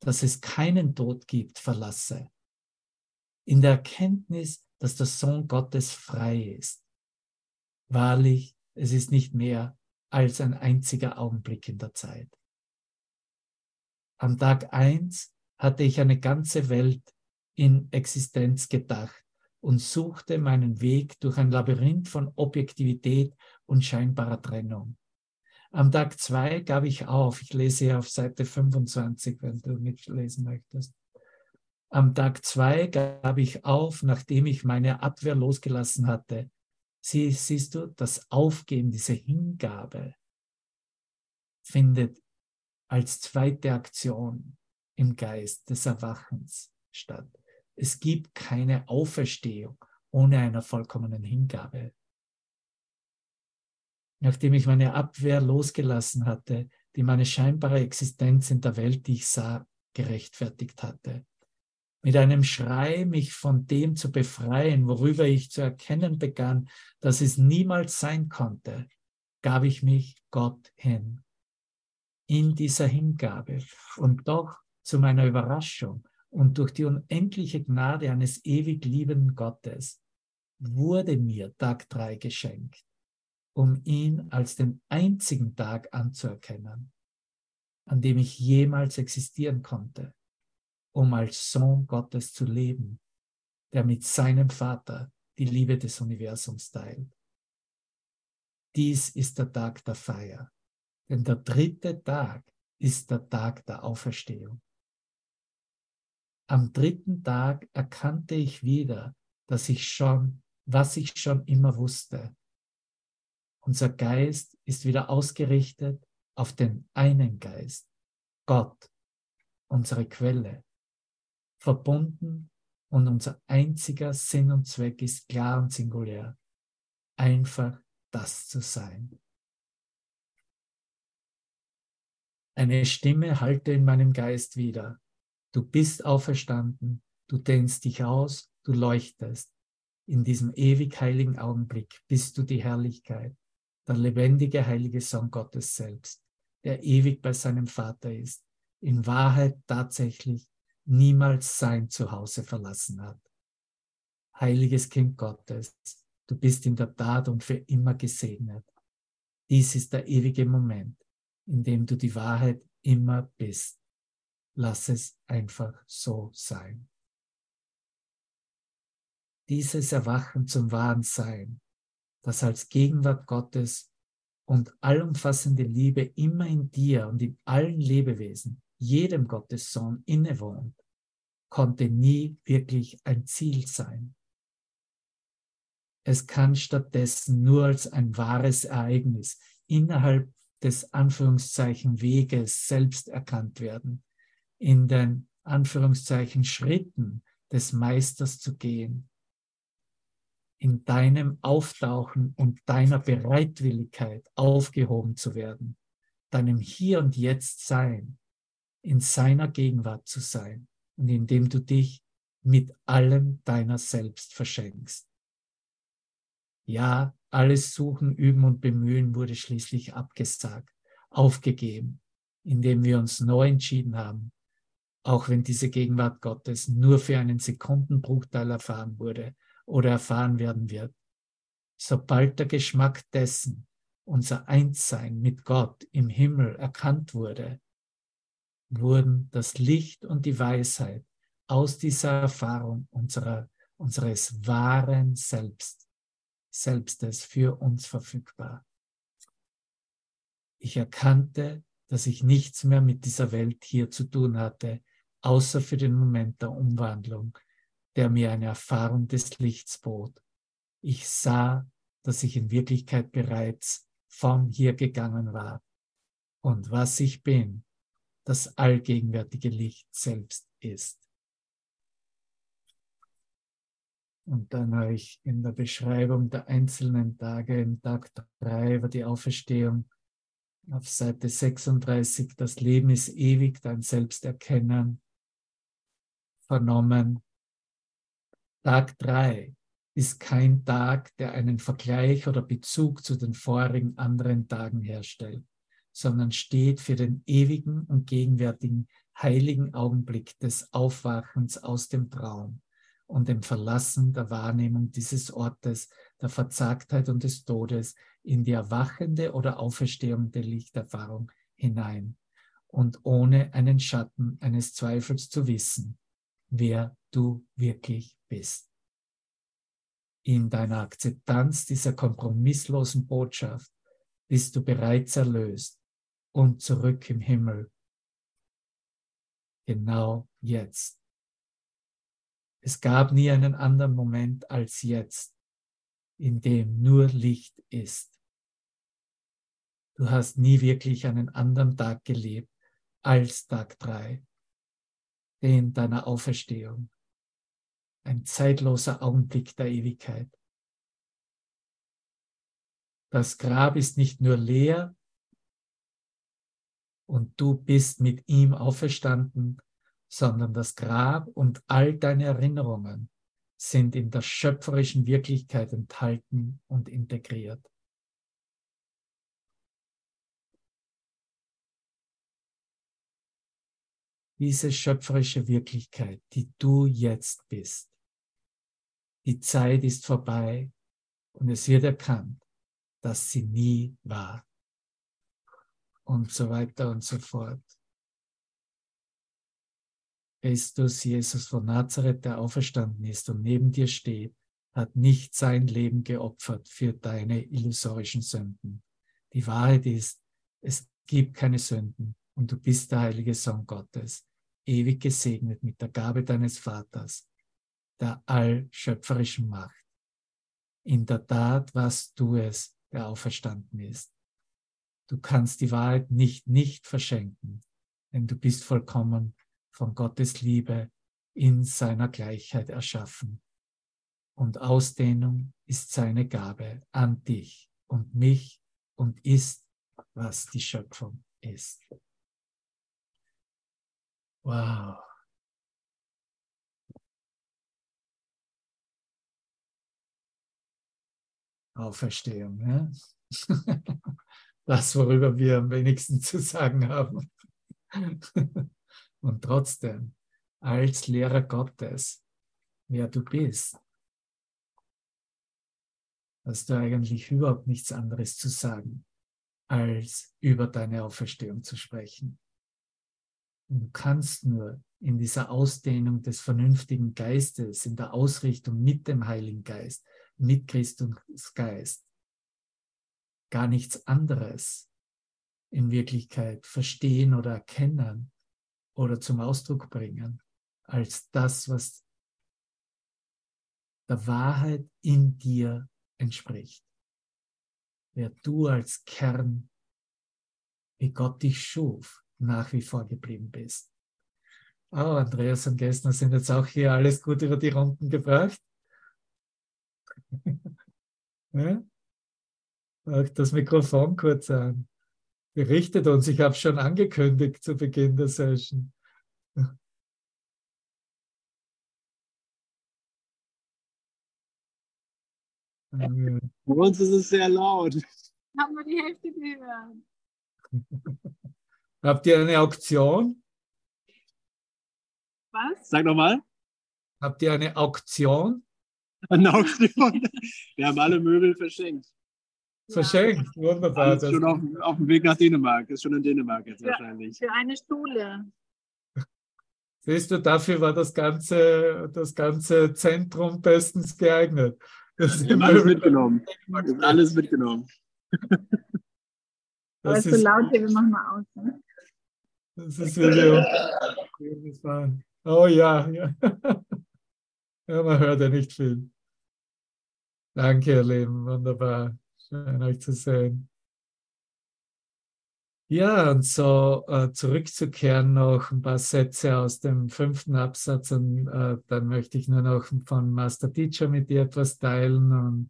dass es keinen Tod gibt, verlasse in der Erkenntnis, dass der Sohn Gottes frei ist. Wahrlich, es ist nicht mehr als ein einziger Augenblick in der Zeit. Am Tag eins hatte ich eine ganze Welt in Existenz gedacht und suchte meinen Weg durch ein Labyrinth von Objektivität und scheinbarer Trennung. Am Tag zwei gab ich auf, ich lese hier auf Seite 25, wenn du mitlesen möchtest. Am Tag zwei gab ich auf, nachdem ich meine Abwehr losgelassen hatte. Sie, siehst du, das Aufgeben, diese Hingabe findet als zweite Aktion im Geist des Erwachens statt. Es gibt keine Auferstehung ohne einer vollkommenen Hingabe. Nachdem ich meine Abwehr losgelassen hatte, die meine scheinbare Existenz in der Welt, die ich sah, gerechtfertigt hatte, mit einem Schrei mich von dem zu befreien, worüber ich zu erkennen begann, dass es niemals sein konnte, gab ich mich Gott hin. In dieser Hingabe und doch zu meiner Überraschung und durch die unendliche Gnade eines ewig liebenden Gottes wurde mir Tag drei geschenkt, um ihn als den einzigen Tag anzuerkennen, an dem ich jemals existieren konnte um als Sohn Gottes zu leben, der mit seinem Vater die Liebe des Universums teilt. Dies ist der Tag der Feier, denn der dritte Tag ist der Tag der Auferstehung. Am dritten Tag erkannte ich wieder, dass ich schon, was ich schon immer wusste. Unser Geist ist wieder ausgerichtet auf den einen Geist, Gott, unsere Quelle, verbunden und unser einziger Sinn und Zweck ist klar und singulär, einfach das zu sein. Eine Stimme halte in meinem Geist wieder. Du bist auferstanden, du dehnst dich aus, du leuchtest. In diesem ewig heiligen Augenblick bist du die Herrlichkeit, der lebendige heilige Sohn Gottes selbst, der ewig bei seinem Vater ist, in Wahrheit tatsächlich niemals sein Zuhause verlassen hat. Heiliges Kind Gottes, du bist in der Tat und für immer gesegnet. Dies ist der ewige Moment, in dem du die Wahrheit immer bist. Lass es einfach so sein. dieses Erwachen zum wahren Sein, das als Gegenwart Gottes und allumfassende Liebe immer in dir und in allen Lebewesen, jedem Gottessohn innewohnt, konnte nie wirklich ein Ziel sein. Es kann stattdessen nur als ein wahres Ereignis innerhalb des Anführungszeichen Weges selbst erkannt werden, in den Anführungszeichen Schritten des Meisters zu gehen, in deinem Auftauchen und deiner Bereitwilligkeit aufgehoben zu werden, deinem Hier und Jetzt Sein, in seiner Gegenwart zu sein und indem du dich mit allem deiner selbst verschenkst. Ja, alles Suchen, Üben und Bemühen wurde schließlich abgesagt, aufgegeben, indem wir uns neu entschieden haben, auch wenn diese Gegenwart Gottes nur für einen Sekundenbruchteil erfahren wurde oder erfahren werden wird. Sobald der Geschmack dessen, unser Einssein mit Gott im Himmel erkannt wurde, wurden das Licht und die Weisheit aus dieser Erfahrung unserer, unseres wahren Selbst, Selbstes für uns verfügbar. Ich erkannte, dass ich nichts mehr mit dieser Welt hier zu tun hatte, außer für den Moment der Umwandlung, der mir eine Erfahrung des Lichts bot. Ich sah, dass ich in Wirklichkeit bereits von hier gegangen war. Und was ich bin, das allgegenwärtige Licht selbst ist. Und dann habe ich in der Beschreibung der einzelnen Tage im Tag 3 über die Auferstehung auf Seite 36, das Leben ist ewig, dein Selbsterkennen, vernommen. Tag 3 ist kein Tag, der einen Vergleich oder Bezug zu den vorigen anderen Tagen herstellt, sondern steht für den ewigen und gegenwärtigen heiligen Augenblick des Aufwachens aus dem Traum und dem Verlassen der Wahrnehmung dieses Ortes, der Verzagtheit und des Todes in die erwachende oder Auferstehung der Lichterfahrung hinein und ohne einen Schatten eines Zweifels zu wissen, wer du wirklich bist. In deiner Akzeptanz dieser kompromisslosen Botschaft bist du bereits erlöst und zurück im Himmel. Genau jetzt. Es gab nie einen anderen Moment als jetzt, in dem nur Licht ist. Du hast nie wirklich einen anderen Tag gelebt als Tag drei den deiner Auferstehung. Ein zeitloser Augenblick der Ewigkeit. Das Grab ist nicht nur leer und du bist mit ihm auferstanden, sondern das Grab und all deine Erinnerungen sind in der schöpferischen Wirklichkeit enthalten und integriert. diese schöpferische Wirklichkeit, die du jetzt bist. Die Zeit ist vorbei und es wird erkannt, dass sie nie war. Und so weiter und so fort. Christus, Jesus von Nazareth, der auferstanden ist und neben dir steht, hat nicht sein Leben geopfert für deine illusorischen Sünden. Die Wahrheit ist, es gibt keine Sünden und du bist der heilige Sohn Gottes ewig gesegnet mit der Gabe deines Vaters, der allschöpferischen Macht. In der Tat warst du es, der auferstanden ist. Du kannst die Wahrheit nicht nicht verschenken, denn du bist vollkommen von Gottes Liebe in seiner Gleichheit erschaffen. Und Ausdehnung ist seine Gabe an dich und mich und ist, was die Schöpfung ist. Wow. Auferstehung. Ja? Das, worüber wir am wenigsten zu sagen haben. Und trotzdem, als Lehrer Gottes, wer du bist, hast du eigentlich überhaupt nichts anderes zu sagen, als über deine Auferstehung zu sprechen. Und du kannst nur in dieser Ausdehnung des vernünftigen Geistes, in der Ausrichtung mit dem Heiligen Geist, mit Christus Geist, gar nichts anderes in Wirklichkeit verstehen oder erkennen oder zum Ausdruck bringen, als das, was der Wahrheit in dir entspricht. Wer du als Kern, wie Gott dich schuf, nach wie vor geblieben bist. Oh, Andreas und Gessner sind jetzt auch hier alles gut über die Runden gebracht. ja? Auch das Mikrofon kurz an. Berichtet uns, ich habe schon angekündigt zu Beginn der Session. Bei uns ist es sehr laut. Haben wir die Hälfte gehört. Habt ihr eine Auktion? Was? Sag nochmal. Habt ihr eine Auktion Eine Auktion. Wir haben alle Möbel verschenkt. Verschenkt? Wunderbar. Alles Das, schon auf, auf dem Weg nach Dänemark. Ist schon in Dänemark jetzt Ja. wahrscheinlich. Für eine Stuhle. siehst du, dafür war das ganze, das ganze Zentrum bestens geeignet. Das Wir haben alles mitgenommen. Wir haben alles mitgenommen. Aber Das es ist so ist, laut hier, wir machen mal aus. Ne? das ist Video. Oh ja, ja. Ja, man hört ja nicht viel. Danke, ihr Lieben. Wunderbar. Schön, euch zu sehen. Ja, und so äh, zurückzukehren noch ein paar Sätze aus dem fünften Absatz und äh, dann möchte ich nur noch von Master Teacher mit dir etwas teilen und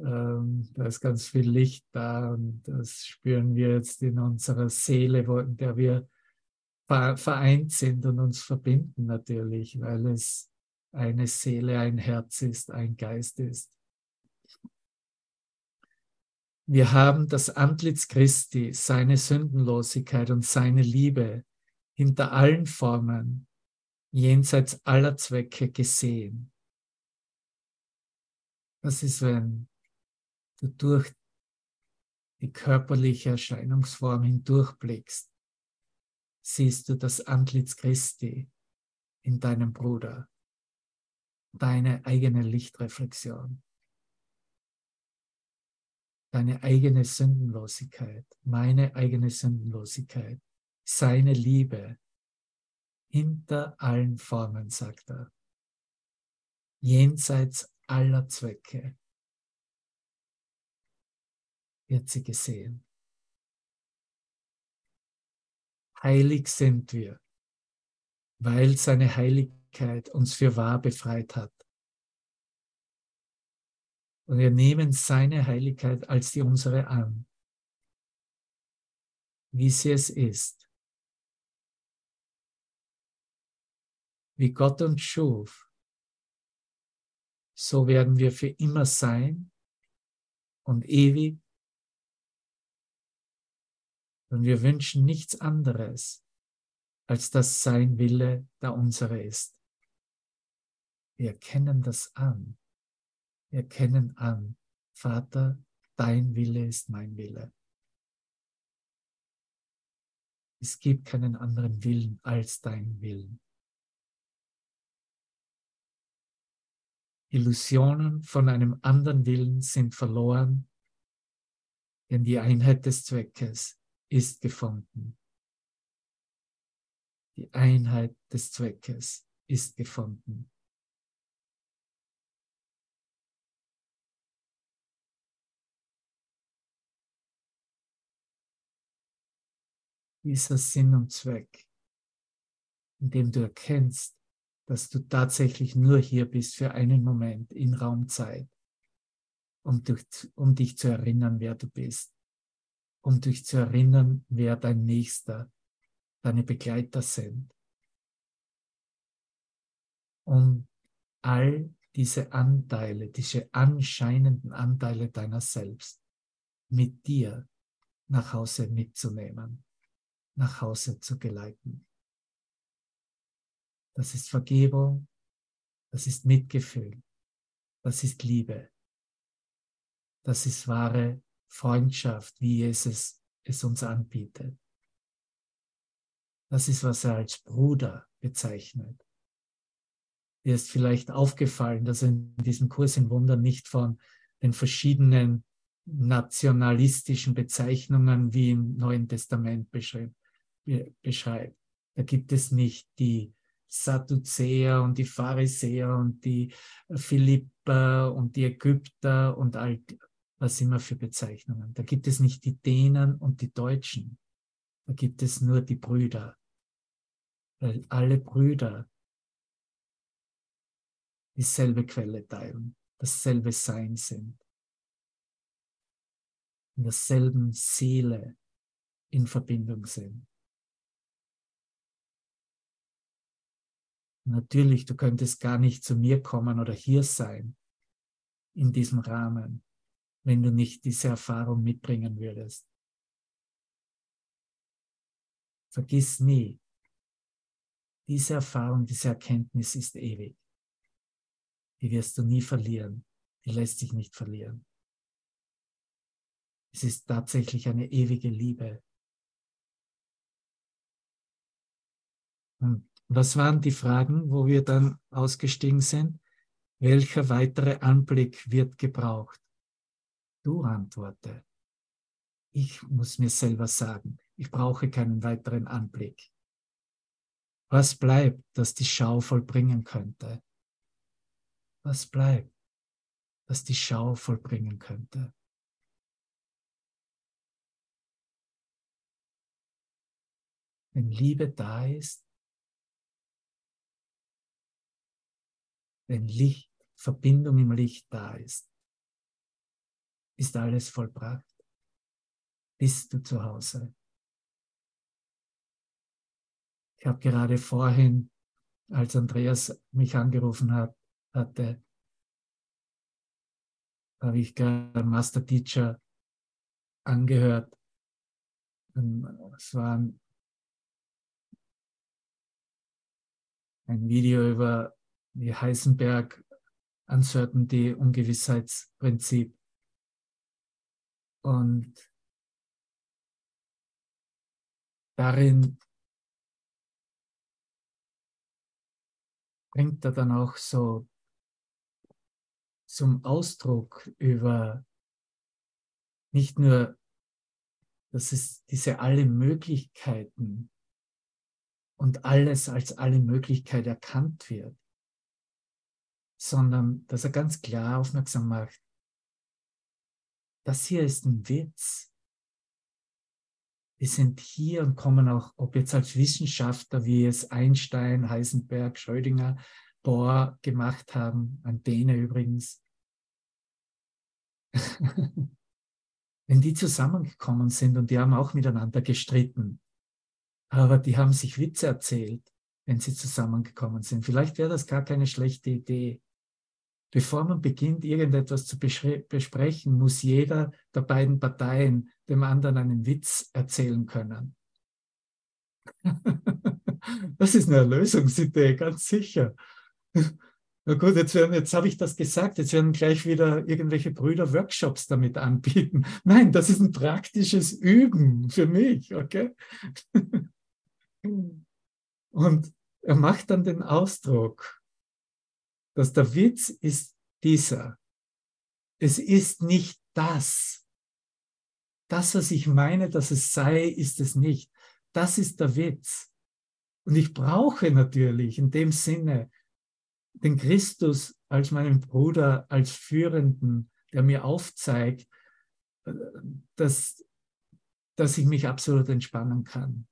ähm, da ist ganz viel Licht da und das spüren wir jetzt in unserer Seele, wo, in der wir vereint sind und uns verbinden natürlich, weil es eine Seele, ein Herz ist, ein Geist ist. Wir haben das Antlitz Christi, seine Sündenlosigkeit und seine Liebe hinter allen Formen, jenseits aller Zwecke gesehen. Das ist, wenn du durch die körperliche Erscheinungsform hindurchblickst, siehst du das Antlitz Christi in deinem Bruder, deine eigene Lichtreflexion deine eigene Sündenlosigkeit, meine eigene Sündenlosigkeit, seine Liebe hinter allen Formen, sagt er, jenseits aller Zwecke wird sie gesehen. Heilig sind wir, weil seine Heiligkeit uns für wahr befreit hat. Und wir nehmen seine Heiligkeit als die unsere an, wie sie es ist. Wie Gott uns schuf, so werden wir für immer sein und ewig. Und wir wünschen nichts anderes, als dass sein Wille der unsere ist. Wir erkennen das an erkennen an, Vater, dein Wille ist mein Wille. Es gibt keinen anderen Willen als dein Willen. Illusionen von einem anderen Willen sind verloren, denn die Einheit des Zweckes ist gefunden. Die Einheit des Zweckes ist gefunden. Dieser Sinn und Zweck, indem du erkennst, dass du tatsächlich nur hier bist für einen Moment in Raumzeit, um, durch, um dich zu erinnern, wer du bist, um dich zu erinnern, wer dein Nächster, deine Begleiter sind. Um all diese Anteile, diese anscheinenden Anteile deiner selbst mit dir nach Hause mitzunehmen nach Hause zu geleiten. Das ist Vergebung, das ist Mitgefühl, das ist Liebe, das ist wahre Freundschaft, wie Jesus es uns anbietet. Das ist, was er als Bruder bezeichnet. Dir ist vielleicht aufgefallen, dass er in diesem Kurs in Wundern nicht von den verschiedenen nationalistischen Bezeichnungen wie im Neuen Testament beschreibt. Da gibt es nicht die Sadduzäer und die Pharisäer und die Philipper und die Ägypter und all was immer für Bezeichnungen. Da gibt es nicht die Dänen und die Deutschen. Da gibt es nur die Brüder. Weil alle Brüder dieselbe Quelle teilen, dasselbe Sein sind, in derselben Seele in Verbindung sind. Natürlich, du könntest gar nicht zu mir kommen oder hier sein in diesem Rahmen, wenn du nicht diese Erfahrung mitbringen würdest. Vergiss nie, diese Erfahrung, diese Erkenntnis ist ewig. Die wirst du nie verlieren. Die lässt sich nicht verlieren. Es ist tatsächlich eine ewige Liebe. Und was waren die Fragen, wo wir dann ausgestiegen sind? Welcher weitere Anblick wird gebraucht? Du antworte. Ich muss mir selber sagen, ich brauche keinen weiteren Anblick. Was bleibt, das die Schau vollbringen könnte? Was bleibt, das die Schau vollbringen könnte? Wenn Liebe da ist, wenn Licht, Verbindung im Licht da ist, ist alles vollbracht. Bist du zu Hause? Ich habe gerade vorhin, als Andreas mich angerufen hat, hatte, habe ich gerade Master Teacher angehört. Es war ein Video über die Heisenberg Uncertainty, Ungewissheitsprinzip. Und darin bringt er dann auch so zum Ausdruck über nicht nur, dass es diese alle Möglichkeiten und alles als alle Möglichkeit erkannt wird, sondern dass er ganz klar aufmerksam macht, das hier ist ein Witz. Wir sind hier und kommen auch, ob jetzt als Wissenschaftler, wie es Einstein, Heisenberg, Schrödinger, Bohr gemacht haben, ein Däne übrigens. Wenn die zusammengekommen sind und die haben auch miteinander gestritten, aber die haben sich Witze erzählt, wenn sie zusammengekommen sind. Vielleicht wäre das gar keine schlechte Idee. Bevor man beginnt, irgendetwas zu besprechen, muss jeder der beiden Parteien dem anderen einen Witz erzählen können. das ist eine Erlösungsidee, ganz sicher. Na gut, jetzt, werden, jetzt habe ich das gesagt, jetzt werden gleich wieder irgendwelche Brüder Workshops damit anbieten. Nein, das ist ein praktisches Üben für mich, okay? Und er macht dann den Ausdruck, dass der Witz ist dieser. Es ist nicht das. Das, was ich meine, dass es sei, ist es nicht. Das ist der Witz. Und ich brauche natürlich in dem Sinne den Christus als meinen Bruder, als Führenden, der mir aufzeigt, dass, dass ich mich absolut entspannen kann.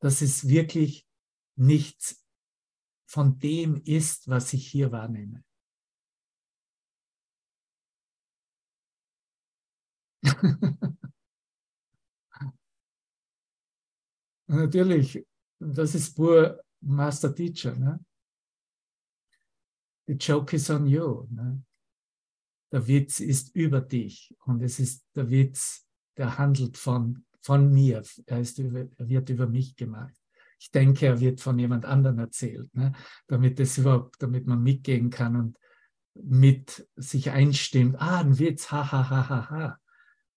Dass es wirklich nichts von dem ist, was ich hier wahrnehme. Natürlich, das ist pur Master Teacher. Ne? The joke is on you. Ne? Der Witz ist über dich und es ist der Witz, der handelt von, von mir. Er, ist über, er wird über mich gemacht. Ich denke, er wird von jemand anderem erzählt, ne? damit es überhaupt, damit man mitgehen kann und mit sich einstimmt. Ah, ein Witz, ha, ha, ha, ha, ha.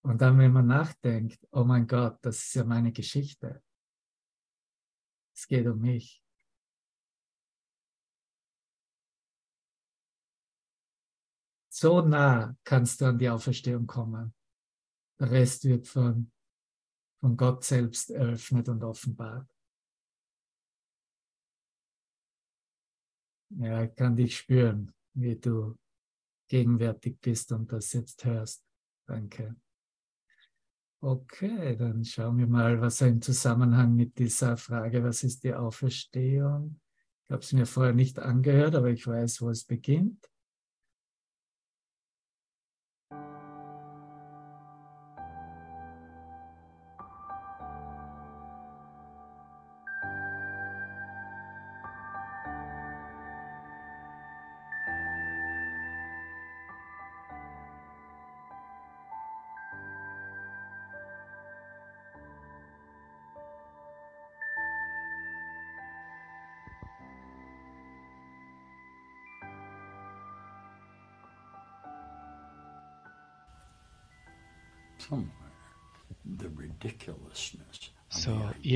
Und dann, wenn man nachdenkt, oh mein Gott, das ist ja meine Geschichte. Es geht um mich. So nah kannst du an die Auferstehung kommen. Der Rest wird von, von Gott selbst eröffnet und offenbart. Ja, ich kann dich spüren, wie du gegenwärtig bist und das jetzt hörst. Danke. Okay, dann schauen wir mal, was im Zusammenhang mit dieser Frage, was ist die Auferstehung? Ich habe es mir vorher nicht angehört, aber ich weiß, wo es beginnt.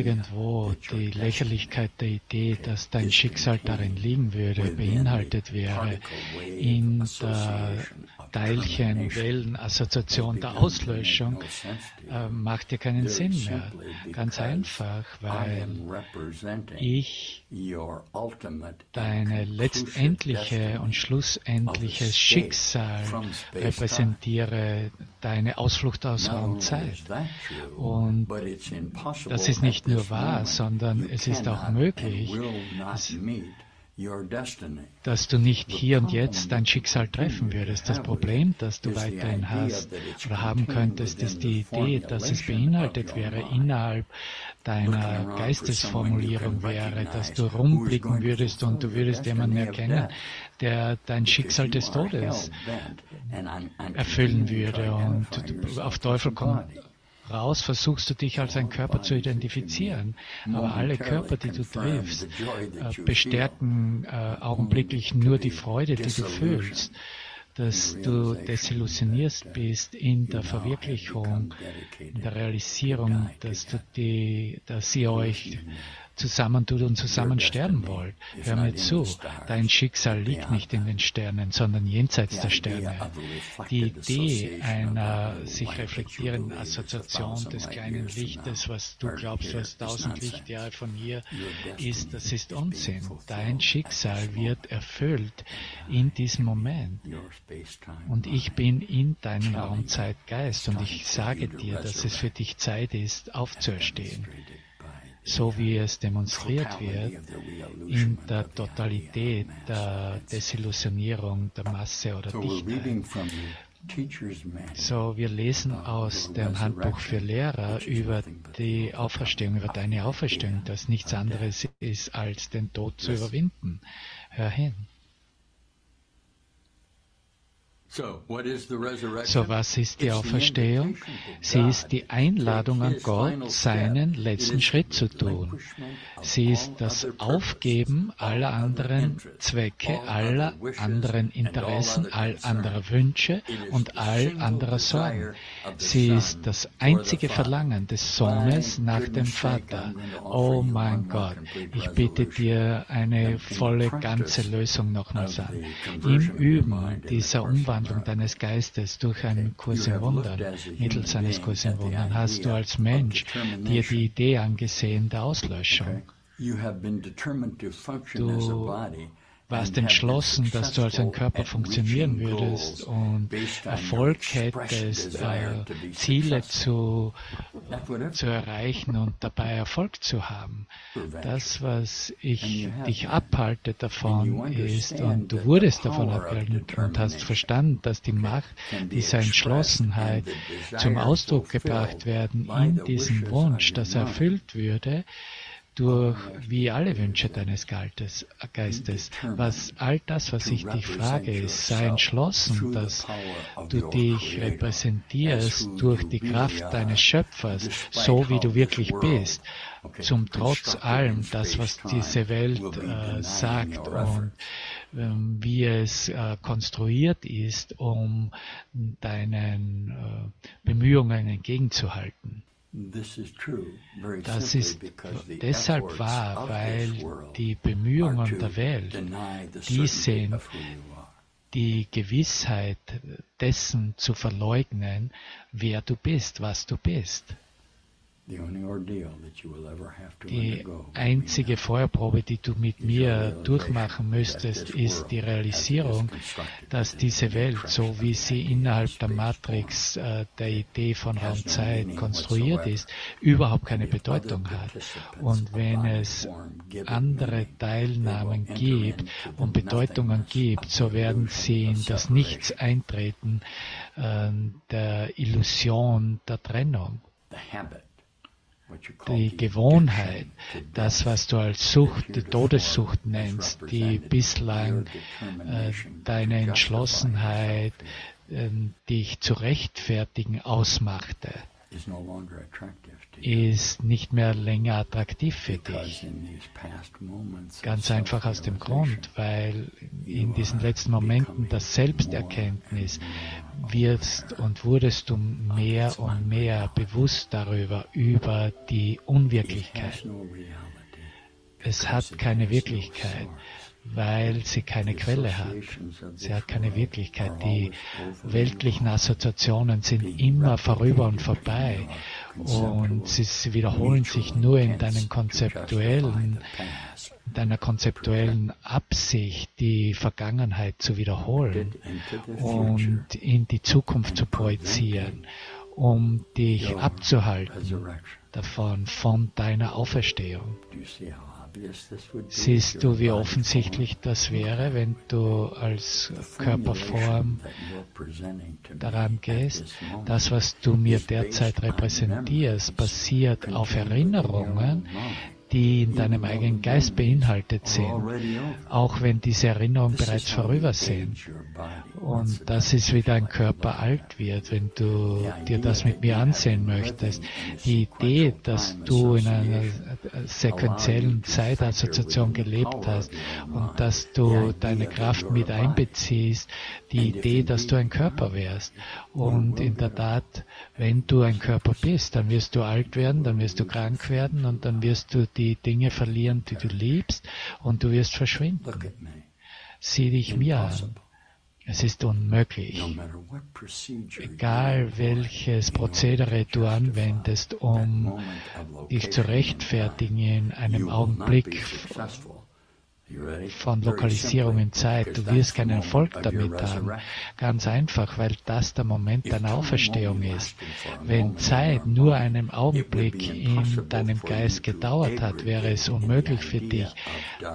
Irgendwo die Lächerlichkeit der Idee, dass dein Schicksal darin liegen würde, beinhaltet wäre in der Teilchen-Wellen-Assoziation der Auslöschung, äh, macht ja keinen Sinn mehr. Ganz einfach, weil ich deine letztendliche und schlussendliche Schicksal repräsentiere, deine Ausflucht aus Raum und Zeit. Und das ist nicht nur wahr, sondern es ist auch möglich, dass du nicht hier und jetzt dein Schicksal treffen würdest. Das Problem, das du weiterhin hast oder haben könntest, ist die Idee, dass es beinhaltet wäre innerhalb deiner Geistesformulierung wäre, dass du rumblicken würdest und du würdest jemanden erkennen, der dein Schicksal des Todes erfüllen würde und auf Teufel kommt raus versuchst du dich als ein Körper zu identifizieren. Aber alle Körper, die du triffst, äh, bestärken äh, augenblicklich nur die Freude, die du fühlst dass du desillusionierst bist in der Verwirklichung, in der Realisierung, dass, du die, dass ihr euch zusammentut und zusammen sterben wollt. Hör mir zu, dein Schicksal liegt nicht in den Sternen, sondern jenseits der Sterne. Die Idee einer sich reflektierenden Assoziation des kleinen Lichtes, was du glaubst, was tausend Lichtjahre von hier ist, das ist Unsinn. Dein Schicksal wird erfüllt in diesem Moment. Und ich bin in deinem Raumzeitgeist und ich sage dir, dass es für dich Zeit ist, aufzuerstehen so wie es demonstriert wird, in der Totalität der Desillusionierung der Masse oder Dichtheit. So, wir lesen aus dem Handbuch für Lehrer über die Auferstehung, über deine Auferstehung, dass nichts anderes ist, als den Tod zu überwinden. Hör hin. So, was ist die Auferstehung? Sie ist die Einladung an Gott, seinen letzten Schritt zu tun. Sie ist das Aufgeben aller anderen Zwecke, aller anderen Interessen, all anderer Wünsche und all anderer Sorgen. Sie ist das einzige Verlangen des Sohnes nach dem Vater. Oh mein Gott, ich bitte dir eine volle, ganze Lösung nochmals an. Im Üben dieser Umwandlung Umwandlung deines Geistes durch einen Kurs in Wundern, mittels eines Kurs in Wundern, hast du als Mensch dir die Idee angesehen der Auslöschung. Du warst entschlossen, dass du als ein Körper funktionieren würdest und Erfolg hättest, äh, Ziele zu, zu erreichen und dabei Erfolg zu haben. Das, was ich dich abhalte davon ist, und du wurdest davon abgehalten und hast verstanden, dass die Macht dieser Entschlossenheit zum Ausdruck gebracht werden in diesem Wunsch, dass erfüllt würde, durch wie alle Wünsche deines Geistes, was all das, was ich dich frage, ist, sei entschlossen, dass du dich repräsentierst durch die Kraft deines Schöpfers, so wie du wirklich bist, zum Trotz allem, das, was diese Welt äh, sagt und ähm, wie es äh, konstruiert ist, um deinen äh, Bemühungen entgegenzuhalten. Das ist deshalb wahr, weil die Bemühungen der Welt, die sind, die Gewissheit dessen zu verleugnen, wer du bist, was du bist. Die einzige Feuerprobe, die du mit mir durchmachen müsstest, ist die Realisierung, dass diese Welt, so wie sie innerhalb der Matrix äh, der Idee von Raumzeit konstruiert ist, überhaupt keine Bedeutung hat. Und wenn es andere Teilnahmen gibt und Bedeutungen gibt, so werden sie in das Nichts eintreten äh, der Illusion der Trennung die Gewohnheit, das, was du als Sucht, die Todessucht nennst, die bislang äh, deine Entschlossenheit, äh, dich zu rechtfertigen, ausmachte, ist nicht mehr länger attraktiv für dich. Ganz einfach aus dem Grund, weil in diesen letzten Momenten der Selbsterkenntnis wirst und wurdest du mehr und mehr bewusst darüber, über die Unwirklichkeit. Es hat keine Wirklichkeit, weil sie keine Quelle hat. Sie hat keine Wirklichkeit. Die weltlichen Assoziationen sind immer vorüber und vorbei und sie wiederholen sich nur in deinen konzeptuellen, deiner konzeptuellen Absicht, die Vergangenheit zu wiederholen und in die Zukunft zu projizieren, um dich abzuhalten davon, von deiner Auferstehung. Siehst du, wie offensichtlich das wäre, wenn du als Körperform daran gehst? Das, was du mir derzeit repräsentierst, basiert auf Erinnerungen, die in deinem eigenen Geist beinhaltet sind, auch wenn diese Erinnerungen bereits vorüber sind. Und das ist, wie dein Körper alt wird, wenn du dir das mit mir ansehen möchtest. Die Idee, dass du in einer sequenziellen Zeitassoziation gelebt hast und dass du deine Kraft mit einbeziehst, die Idee, dass du ein Körper wärst. Und in der Tat, wenn du ein Körper bist, dann wirst du alt werden, dann wirst du krank werden und dann wirst du die Dinge verlieren, die du liebst und du wirst verschwinden. Sieh dich mir an. Es ist unmöglich. Egal welches Prozedere du anwendest, um dich zu rechtfertigen in einem Augenblick von Lokalisierung in Zeit. Du wirst keinen Erfolg damit haben. Ganz einfach, weil das der Moment deiner Auferstehung ist. Wenn Zeit nur einen Augenblick in deinem Geist gedauert hat, wäre es unmöglich für dich,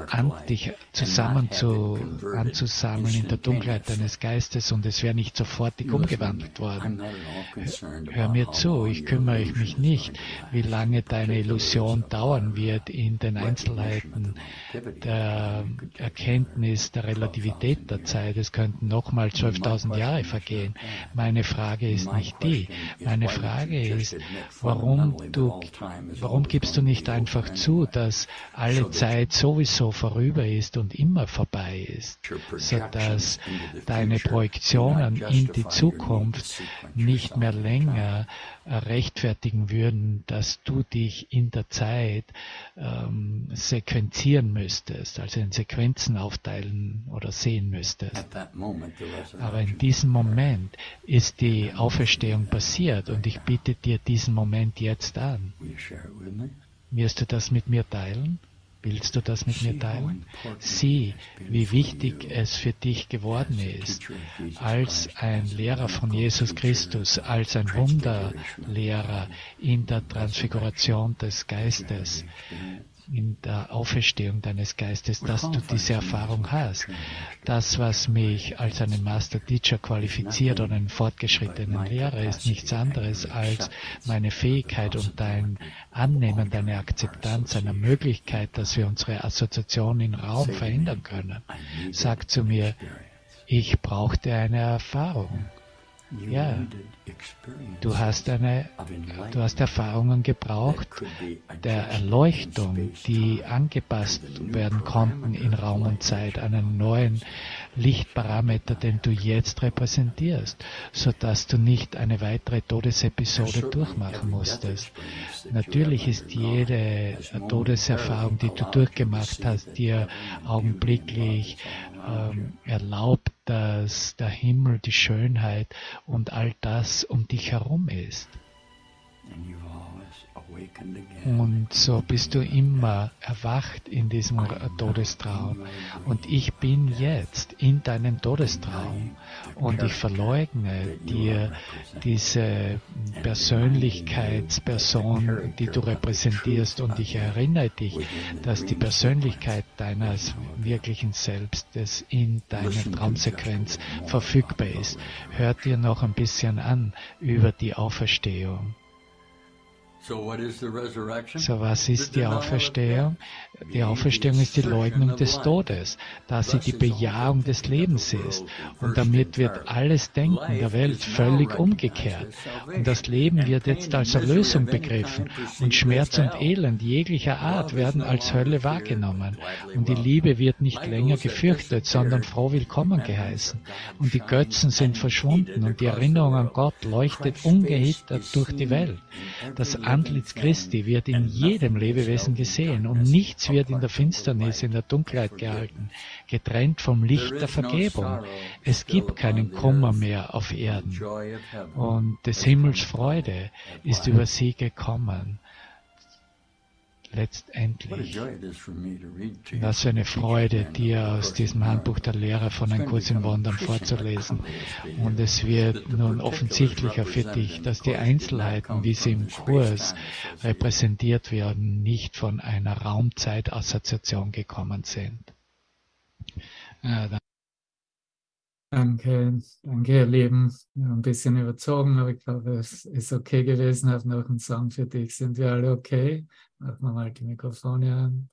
an dich zusammen zu, anzusammeln in der Dunkelheit deines Geistes und es wäre nicht sofortig umgewandelt worden. Hör mir zu, ich kümmere mich nicht, wie lange deine Illusion dauern wird in den Einzelheiten der Erkenntnis der Relativität der Zeit. Es könnten nochmal 12.000 Jahre vergehen. Meine Frage ist nicht die. Meine Frage ist, warum du, warum gibst du nicht einfach zu, dass alle Zeit sowieso vorüber ist und immer vorbei ist, sodass deine Projektionen in die Zukunft nicht mehr länger rechtfertigen würden, dass du dich in der Zeit ähm, sequenzieren müsstest, also in Sequenzen aufteilen oder sehen müsstest. Aber in diesem Moment ist die Auferstehung passiert und ich biete dir diesen Moment jetzt an. Wirst du das mit mir teilen? Willst du das mit mir teilen? Sieh, wie wichtig es für dich geworden ist, als ein Lehrer von Jesus Christus, als ein Wunderlehrer in der Transfiguration des Geistes, in der Auferstehung deines Geistes, dass du diese Erfahrung hast. Das, was mich als einen Master Teacher qualifiziert oder einen fortgeschrittenen Lehrer, ist nichts anderes als meine Fähigkeit und dein Annehmen, deine Akzeptanz einer Möglichkeit, dass wir unsere Assoziation im Raum verändern können. Sag zu mir, ich brauchte eine Erfahrung. Ja, du hast eine, du hast Erfahrungen gebraucht der Erleuchtung, die angepasst werden konnten in Raum und Zeit, einen neuen Lichtparameter, den du jetzt repräsentierst, so dass du nicht eine weitere Todesepisode durchmachen musstest. Natürlich ist jede Todeserfahrung, die du durchgemacht hast, dir augenblicklich ähm, erlaubt, dass der Himmel, die Schönheit und all das um dich herum ist. Und so bist du immer erwacht in diesem Todestraum. Und ich bin jetzt in deinem Todestraum. Und ich verleugne dir diese Persönlichkeitsperson, die du repräsentierst. Und ich erinnere dich, dass die Persönlichkeit deines wirklichen Selbstes in deiner Traumsequenz verfügbar ist. Hört dir noch ein bisschen an über die Auferstehung. So was ist die Auferstehung? Die Auferstehung ist die Leugnung des Todes, da sie die Bejahung des Lebens ist. Und damit wird alles Denken der Welt völlig umgekehrt. Und das Leben wird jetzt als Erlösung begriffen. Und Schmerz und Elend jeglicher Art werden als Hölle wahrgenommen. Und die Liebe wird nicht länger gefürchtet, sondern froh willkommen geheißen. Und die Götzen sind verschwunden und die Erinnerung an Gott leuchtet ungehindert durch die Welt. Das Antlitz Christi wird in jedem Lebewesen gesehen und nichts wird in der Finsternis, in der Dunkelheit gehalten, getrennt vom Licht der Vergebung. Es gibt keinen Kummer mehr auf Erden und des Himmels Freude ist über sie gekommen letztendlich. Was für eine Freude, dir aus diesem Handbuch der Lehre von ein Kurs in Wundern vorzulesen. Und es wird nun offensichtlicher für dich, dass die Einzelheiten, wie sie im Kurs repräsentiert werden, nicht von einer Raumzeitassoziation gekommen sind. Ja, Danke, danke, ihr Lieben. Ein bisschen überzogen, aber ich glaube, es ist okay gewesen. Ich habe noch einen Song für dich. Sind wir alle okay? Machen wir mal die Mikrofone an.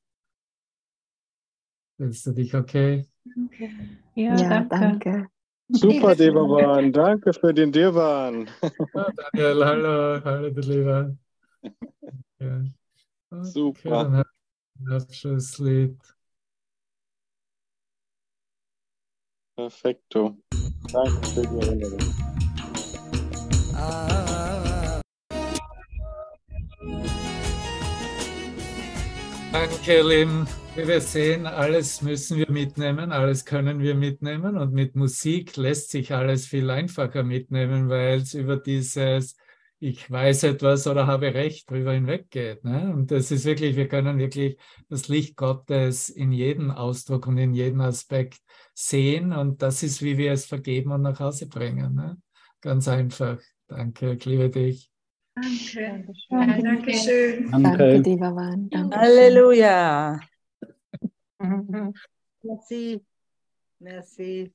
Fühlst du dich okay? Okay. Ja, Ja, danke. danke. Super, Devavan. Danke für den Devan. Ah, Daniel, hallo, hallo, du Lieber. Ja. Okay, Super. dann haben wir ein Abschlusslied. Perfekto. Danke für die Erinnerung. Danke, ihr Lieben. Wie wir sehen, alles müssen wir mitnehmen, alles können wir mitnehmen und mit Musik lässt sich alles viel einfacher mitnehmen, weil es über dieses ich weiß etwas oder habe Recht drüber hinweggeht. Ne? Und das ist wirklich, wir können wirklich das Licht Gottes in jedem Ausdruck und in jedem Aspekt sehen und das ist, wie wir es vergeben und nach Hause bringen. Ne? Ganz einfach. Danke, ich liebe dich. Danke. Danke. Danke schön. Danke, Devavan. Danke. Halleluja. Merci. Merci.